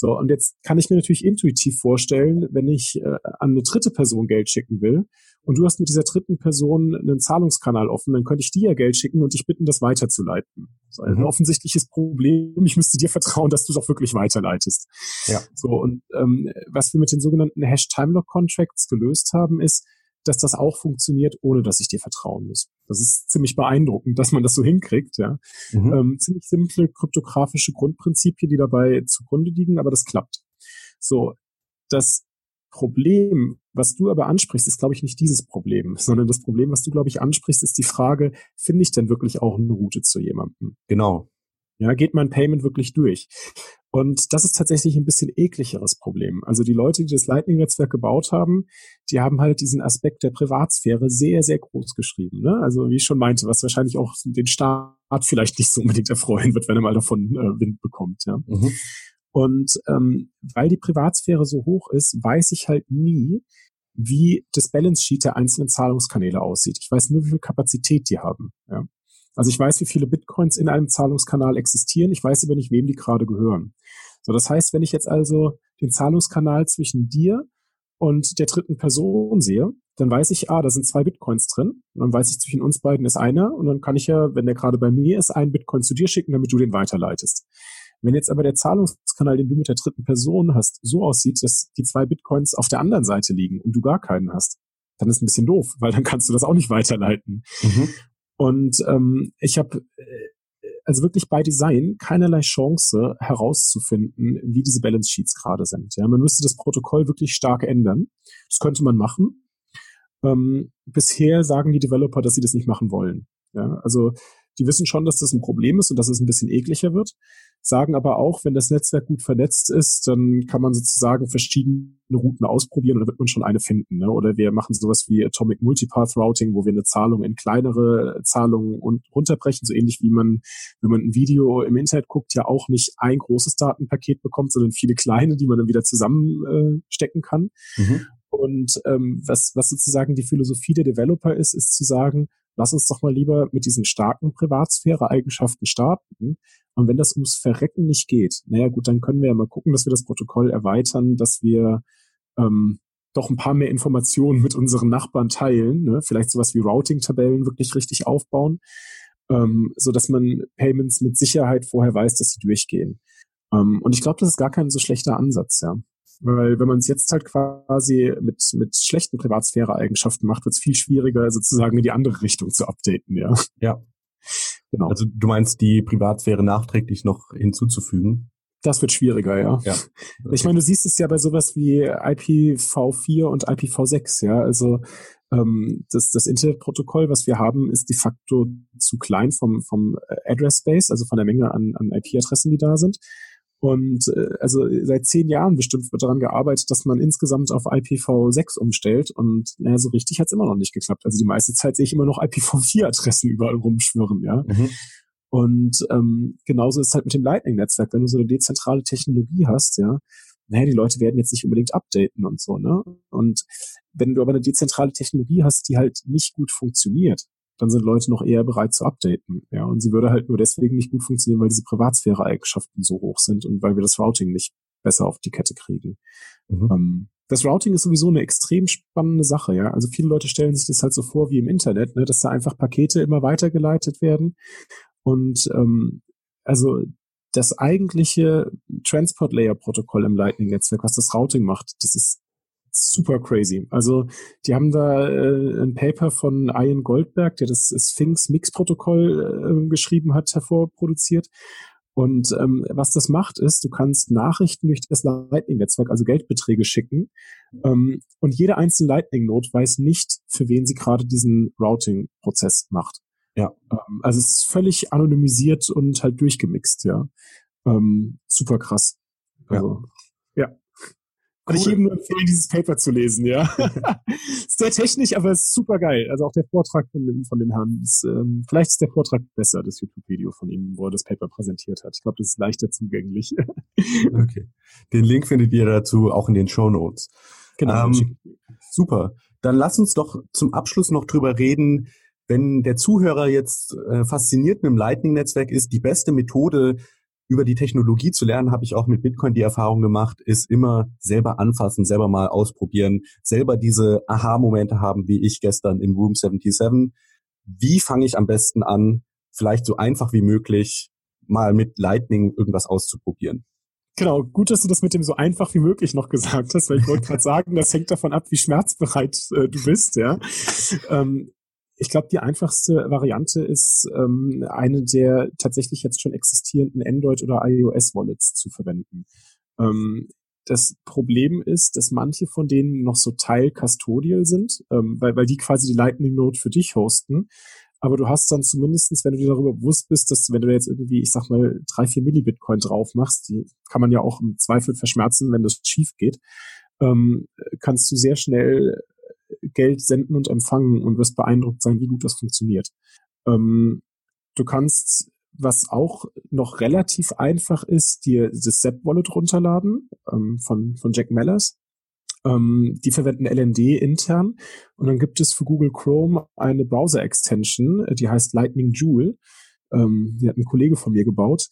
So, und jetzt kann ich mir natürlich intuitiv vorstellen, wenn ich äh, an eine dritte Person Geld schicken will und du hast mit dieser dritten Person einen Zahlungskanal offen, dann könnte ich dir ja Geld schicken und dich bitten, das weiterzuleiten. Das ist ein mhm. offensichtliches Problem. Ich müsste dir vertrauen, dass du es auch wirklich weiterleitest. Ja. So, und ähm, was wir mit den sogenannten Hash-Timelock-Contracts gelöst haben, ist, dass das auch funktioniert, ohne dass ich dir vertrauen muss. Das ist ziemlich beeindruckend, dass man das so hinkriegt. Ja. Mhm. Ähm, ziemlich simple kryptografische Grundprinzipien, die dabei zugrunde liegen, aber das klappt. So, das Problem, was du aber ansprichst, ist, glaube ich, nicht dieses Problem, sondern das Problem, was du, glaube ich, ansprichst, ist die Frage, finde ich denn wirklich auch eine Route zu jemandem? Genau. Ja, geht mein Payment wirklich durch? Und das ist tatsächlich ein bisschen ekligeres Problem. Also die Leute, die das Lightning-Netzwerk gebaut haben, die haben halt diesen Aspekt der Privatsphäre sehr, sehr groß geschrieben. Ne? Also wie ich schon meinte, was wahrscheinlich auch den Staat vielleicht nicht so unbedingt erfreuen wird, wenn er mal davon äh, Wind bekommt. Ja? Mhm. Und ähm, weil die Privatsphäre so hoch ist, weiß ich halt nie, wie das Balance Sheet der einzelnen Zahlungskanäle aussieht. Ich weiß nur, wie viel Kapazität die haben. Ja? Also ich weiß, wie viele Bitcoins in einem Zahlungskanal existieren. Ich weiß aber nicht, wem die gerade gehören. So, das heißt, wenn ich jetzt also den Zahlungskanal zwischen dir und der dritten Person sehe, dann weiß ich, ah, da sind zwei Bitcoins drin. Und dann weiß ich, zwischen uns beiden ist einer. Und dann kann ich ja, wenn der gerade bei mir ist, einen Bitcoin zu dir schicken, damit du den weiterleitest. Wenn jetzt aber der Zahlungskanal, den du mit der dritten Person hast, so aussieht, dass die zwei Bitcoins auf der anderen Seite liegen und du gar keinen hast, dann ist ein bisschen doof, weil dann kannst du das auch nicht weiterleiten. Mhm. Und ähm, ich habe äh, also wirklich bei Design keinerlei Chance herauszufinden, wie diese Balance Sheets gerade sind. Ja, man müsste das Protokoll wirklich stark ändern. Das könnte man machen. Ähm, bisher sagen die Developer, dass sie das nicht machen wollen. Ja, also Die wissen schon, dass das ein Problem ist und dass es ein bisschen ekliger wird, sagen aber auch, wenn das Netzwerk gut vernetzt ist, dann kann man sozusagen verschiedene Routen ausprobieren und dann wird man schon eine finden. Ne? Oder wir machen sowas wie Atomic Multipath Routing, wo wir eine Zahlung in kleinere Zahlungen und runterbrechen, so ähnlich wie man, wenn man ein Video im Internet guckt, ja auch nicht ein großes Datenpaket bekommt, sondern viele kleine, die man dann wieder zusammenstecken äh, kann. Mhm. Und ähm, was, was sozusagen die Philosophie der Developer ist, ist zu sagen, lass uns doch mal lieber mit diesen starken Privatsphäre-Eigenschaften starten. Und wenn das ums Verrecken nicht geht, naja gut, dann können wir ja mal gucken, dass wir das Protokoll erweitern, dass wir ähm, doch ein paar mehr Informationen mit unseren Nachbarn teilen, ne? vielleicht sowas wie Routing-Tabellen wirklich richtig aufbauen, ähm, so man Payments mit Sicherheit vorher weiß, dass sie durchgehen. Ähm, und ich glaube, das ist gar kein so schlechter Ansatz, ja. Weil wenn man es jetzt halt quasi mit, mit schlechten Privatsphäre-Eigenschaften macht, wird es viel schwieriger, sozusagen in die andere Richtung zu updaten, ja. Ja. Genau. Also du meinst, die Privatsphäre nachträglich noch hinzuzufügen? Das wird schwieriger, ja. ja. Okay. Ich meine, du siehst es ja bei sowas wie IPv4 und IPv6, ja. Also ähm, das, das Internetprotokoll, was wir haben, ist de facto zu klein vom, vom Address Space, also von der Menge an, an IP-Adressen, die da sind. Und äh, also seit zehn Jahren bestimmt wird daran gearbeitet, dass man insgesamt auf IPv6 umstellt. Und naja, so richtig hat's immer noch nicht geklappt. Also die meiste Zeit sehe ich immer noch IPv4-Adressen überall rumschwirren, ja. Mhm. Und ähm, genauso ist es halt mit dem Lightning-Netzwerk. Wenn du so eine dezentrale Technologie hast, ja, naja, die Leute werden jetzt nicht unbedingt updaten und so, ne? Und wenn du aber eine dezentrale Technologie hast, die halt nicht gut funktioniert, dann sind Leute noch eher bereit zu updaten. Ja, und sie würde halt nur deswegen nicht gut funktionieren, weil diese Privatsphäre-Eigenschaften so hoch sind und weil wir das Routing nicht besser auf die Kette kriegen. Mhm. Ähm, das Routing ist sowieso eine extrem spannende Sache, ja. Also viele Leute stellen sich das halt so vor wie im Internet, ne, dass da einfach Pakete immer weitergeleitet werden. Und ähm, also das eigentliche Transport Layer Protokoll im Lightning Netzwerk, was das Routing macht, das ist super crazy. Also die haben da äh, ein Paper von Ian Goldberg, der das Sphinx Mix Protokoll äh, geschrieben hat, hervorproduziert. Und ähm, was das macht, ist, du kannst Nachrichten durch das Lightning-Netzwerk, also Geldbeträge schicken. Ähm, und jede einzelne Lightning-Node weiß nicht, für wen sie gerade diesen Routing-Prozess macht. Ja. Ähm, also es ist völlig anonymisiert und halt durchgemixt, ja. Ähm, super krass. Also, ja. Kann ich jedem nur empfehlen, dieses Paper zu lesen, ja. ist sehr technisch, aber ist super geil. Also auch der Vortrag von dem, von dem Herrn ist, ähm, vielleicht ist der Vortrag besser, das YouTube-Video von ihm, wo er das Paper präsentiert hat. Ich glaube, das ist leichter zugänglich. okay. Den Link findet ihr dazu auch in den Show Notes. Genau. Ähm, super. Dann lass uns doch zum Abschluss noch drüber reden, wenn der Zuhörer jetzt äh, fasziniert mit dem Lightning-Netzwerk ist, die beste Methode, über die Technologie zu lernen, habe ich auch mit Bitcoin die Erfahrung gemacht, ist immer selber anfassen, selber mal ausprobieren, selber diese Aha-Momente haben, wie ich gestern im Room 77. Wie fange ich am besten an, vielleicht so einfach wie möglich mal mit Lightning irgendwas auszuprobieren? Genau, gut, dass du das mit dem so einfach wie möglich noch gesagt hast, weil ich wollte gerade sagen, das hängt davon ab, wie schmerzbereit äh, du bist, ja. Ähm, ich glaube, die einfachste Variante ist, ähm, eine der tatsächlich jetzt schon existierenden Android- oder iOS-Wallets zu verwenden. Ähm, das Problem ist, dass manche von denen noch so Teil custodial sind, ähm, weil, weil die quasi die Lightning Node für dich hosten. Aber du hast dann zumindestens, wenn du dir darüber bewusst bist, dass wenn du jetzt irgendwie, ich sag mal, drei, vier Millibitcoin drauf machst, die kann man ja auch im Zweifel verschmerzen, wenn das schief geht, ähm, kannst du sehr schnell Geld senden und empfangen und wirst beeindruckt sein, wie gut das funktioniert. Ähm, du kannst, was auch noch relativ einfach ist, dir das Zap-Wallet runterladen ähm, von, von Jack Mellers. Ähm, die verwenden LND intern und dann gibt es für Google Chrome eine Browser-Extension, die heißt Lightning Joule. Ähm, die hat ein Kollege von mir gebaut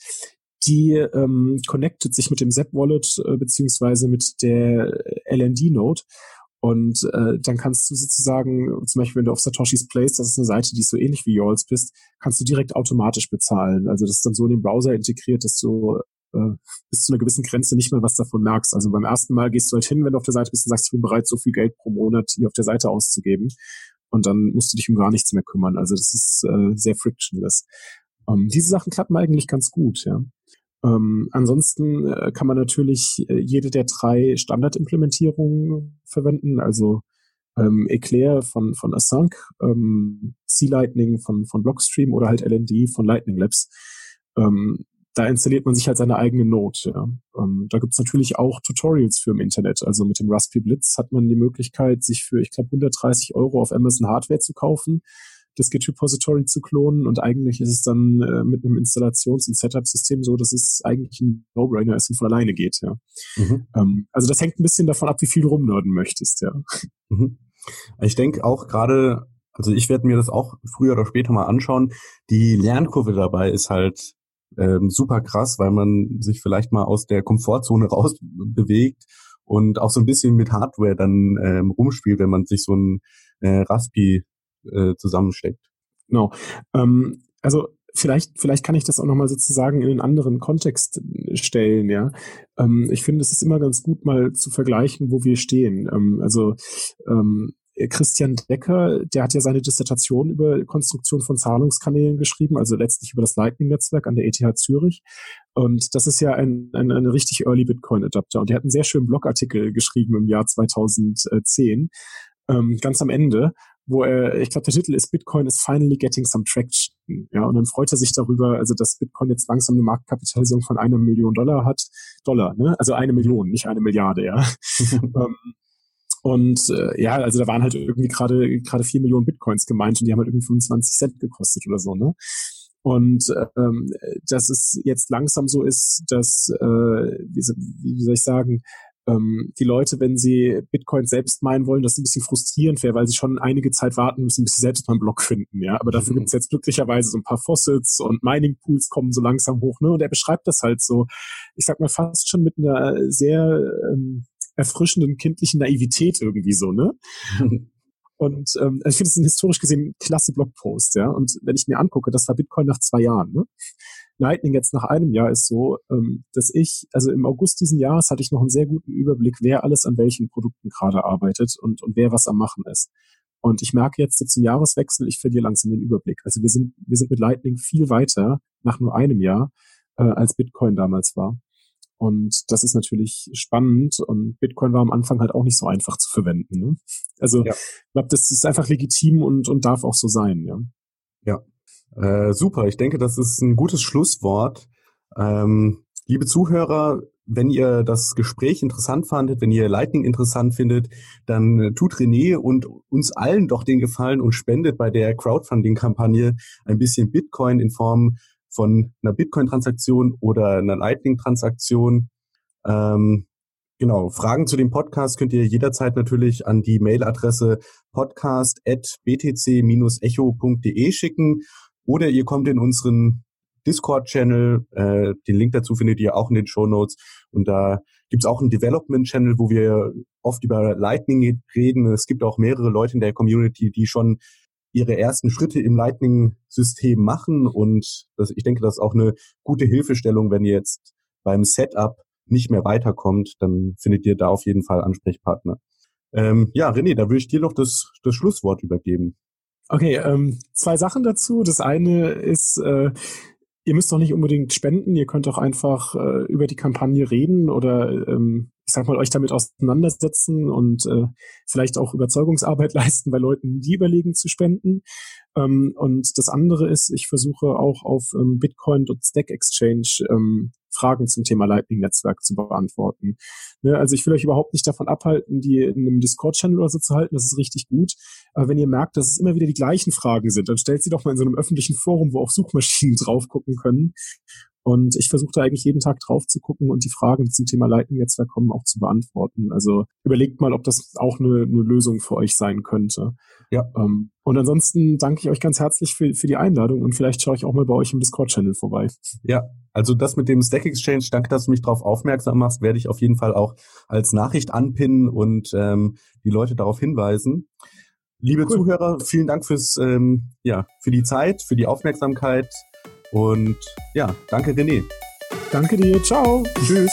die ähm, connectet sich mit dem Zap Wallet äh, beziehungsweise mit der LND Node und äh, dann kannst du sozusagen, zum Beispiel wenn du auf Satoshi's Place, das ist eine Seite, die ist so ähnlich wie Yols bist, kannst du direkt automatisch bezahlen. Also das ist dann so in den Browser integriert, dass du äh, bis zu einer gewissen Grenze nicht mehr was davon merkst. Also beim ersten Mal gehst du halt hin, wenn du auf der Seite bist und sagst, ich bin bereit, so viel Geld pro Monat hier auf der Seite auszugeben. Und dann musst du dich um gar nichts mehr kümmern. Also das ist äh, sehr frictionless. Ähm, diese Sachen klappen eigentlich ganz gut, ja. Ähm, ansonsten äh, kann man natürlich äh, jede der drei Standardimplementierungen verwenden, also ähm, Eclair von, von Async, ähm, C-Lightning von, von Blockstream oder halt LND von Lightning Labs. Ähm, da installiert man sich halt seine eigene Node. Ja. Ähm, da gibt's natürlich auch Tutorials für im Internet. Also mit dem Raspberry Blitz hat man die Möglichkeit, sich für, ich glaube, 130 Euro auf Amazon Hardware zu kaufen, das Git Repository zu klonen und eigentlich ist es dann äh, mit einem Installations- und Setup-System so, dass es eigentlich ein No-Brainer ist und von alleine geht. Ja. Mhm. Ähm, also das hängt ein bisschen davon ab, wie viel du rumnörden möchtest. Ja. Mhm. Ich denke auch gerade, also ich werde mir das auch früher oder später mal anschauen. Die Lernkurve dabei ist halt ähm, super krass, weil man sich vielleicht mal aus der Komfortzone rausbewegt und auch so ein bisschen mit Hardware dann ähm, rumspielt, wenn man sich so ein äh, Raspi äh, zusammensteckt. Genau. Ähm, also vielleicht, vielleicht kann ich das auch nochmal sozusagen in einen anderen Kontext stellen, ja. Ähm, ich finde, es ist immer ganz gut, mal zu vergleichen, wo wir stehen. Ähm, also ähm, Christian Decker, der hat ja seine Dissertation über Konstruktion von Zahlungskanälen geschrieben, also letztlich über das Lightning-Netzwerk an der ETH Zürich. Und das ist ja ein, ein, ein richtig Early Bitcoin-Adapter. Und der hat einen sehr schönen Blogartikel geschrieben im Jahr 2010, ähm, ganz am Ende, wo er, ich glaube, der Titel ist Bitcoin is finally getting some traction. Ja, und dann freut er sich darüber, also dass Bitcoin jetzt langsam eine Marktkapitalisierung von einer Million Dollar hat. Dollar, ne? Also eine Million, nicht eine Milliarde, ja. ähm, und äh, ja, also da waren halt irgendwie gerade gerade vier Millionen Bitcoins gemeint und die haben halt irgendwie 25 Cent gekostet oder so, ne? Und ähm, dass es jetzt langsam so ist, dass, äh, wie, wie soll ich sagen, ähm, die Leute, wenn sie Bitcoin selbst meinen wollen, das ein bisschen frustrierend wäre, weil sie schon einige Zeit warten müssen, bis sie selbst mal einen Block finden, ja. Aber dafür mhm. gibt's jetzt glücklicherweise so ein paar Fossils und Mining-Pools kommen so langsam hoch, ne? Und er beschreibt das halt so, ich sag mal, fast schon mit einer sehr ähm, erfrischenden kindlichen Naivität irgendwie so, ne? Und ähm, also ich finde es ein historisch gesehen klasse Blogpost, ja. Und wenn ich mir angucke, das war Bitcoin nach zwei Jahren, ne? Lightning jetzt nach einem Jahr ist so, ähm, dass ich, also im August diesen Jahres hatte ich noch einen sehr guten Überblick, wer alles an welchen Produkten gerade arbeitet und, und wer was am machen ist. Und ich merke jetzt so zum Jahreswechsel, ich verliere langsam den Überblick. Also wir sind, wir sind mit Lightning viel weiter nach nur einem Jahr, äh, als Bitcoin damals war. Und das ist natürlich spannend und Bitcoin war am Anfang halt auch nicht so einfach zu verwenden. Ne? Also ja. ich glaube, das ist einfach legitim und, und darf auch so sein, ja. Ja, äh, super. Ich denke, das ist ein gutes Schlusswort. Ähm, liebe Zuhörer, wenn ihr das Gespräch interessant fandet, wenn ihr Lightning interessant findet, dann tut René und uns allen doch den Gefallen und spendet bei der Crowdfunding-Kampagne ein bisschen Bitcoin in Form von einer Bitcoin-Transaktion oder einer Lightning-Transaktion. Ähm, genau, Fragen zu dem Podcast könnt ihr jederzeit natürlich an die Mailadresse podcast.btc-echo.de schicken oder ihr kommt in unseren Discord-Channel. Äh, den Link dazu findet ihr auch in den Show Notes. Und da gibt's auch einen Development-Channel, wo wir oft über Lightning reden. Es gibt auch mehrere Leute in der Community, die schon ihre ersten Schritte im Lightning-System machen. Und das, ich denke, das ist auch eine gute Hilfestellung, wenn ihr jetzt beim Setup nicht mehr weiterkommt, dann findet ihr da auf jeden Fall Ansprechpartner. Ähm, ja, René, da würde ich dir noch das, das Schlusswort übergeben. Okay, ähm, zwei Sachen dazu. Das eine ist, äh, ihr müsst doch nicht unbedingt spenden, ihr könnt auch einfach äh, über die Kampagne reden oder ähm, ich sag mal, euch damit auseinandersetzen und äh, vielleicht auch Überzeugungsarbeit leisten bei Leuten, die überlegen zu spenden. Ähm, und das andere ist, ich versuche auch auf ähm, Bitcoin.stack Exchange ähm, Fragen zum Thema Lightning-Netzwerk zu beantworten. Ne, also ich will euch überhaupt nicht davon abhalten, die in einem Discord-Channel oder so zu halten. Das ist richtig gut. Aber wenn ihr merkt, dass es immer wieder die gleichen Fragen sind, dann stellt sie doch mal in so einem öffentlichen Forum, wo auch Suchmaschinen drauf gucken können. Und ich versuche da eigentlich jeden Tag drauf zu gucken und die Fragen, die zum Thema Lightning-Netzwerk kommen, auch zu beantworten. Also überlegt mal, ob das auch eine, eine Lösung für euch sein könnte. Ja. Ähm, und ansonsten danke ich euch ganz herzlich für, für die Einladung und vielleicht schaue ich auch mal bei euch im Discord-Channel vorbei. Ja, also das mit dem Stack Exchange, danke, dass du mich darauf aufmerksam machst, werde ich auf jeden Fall auch als Nachricht anpinnen und ähm, die Leute darauf hinweisen. Liebe cool. Zuhörer, vielen Dank fürs ähm, ja für die Zeit, für die Aufmerksamkeit und ja, danke René. Danke dir. Ciao. Tschüss.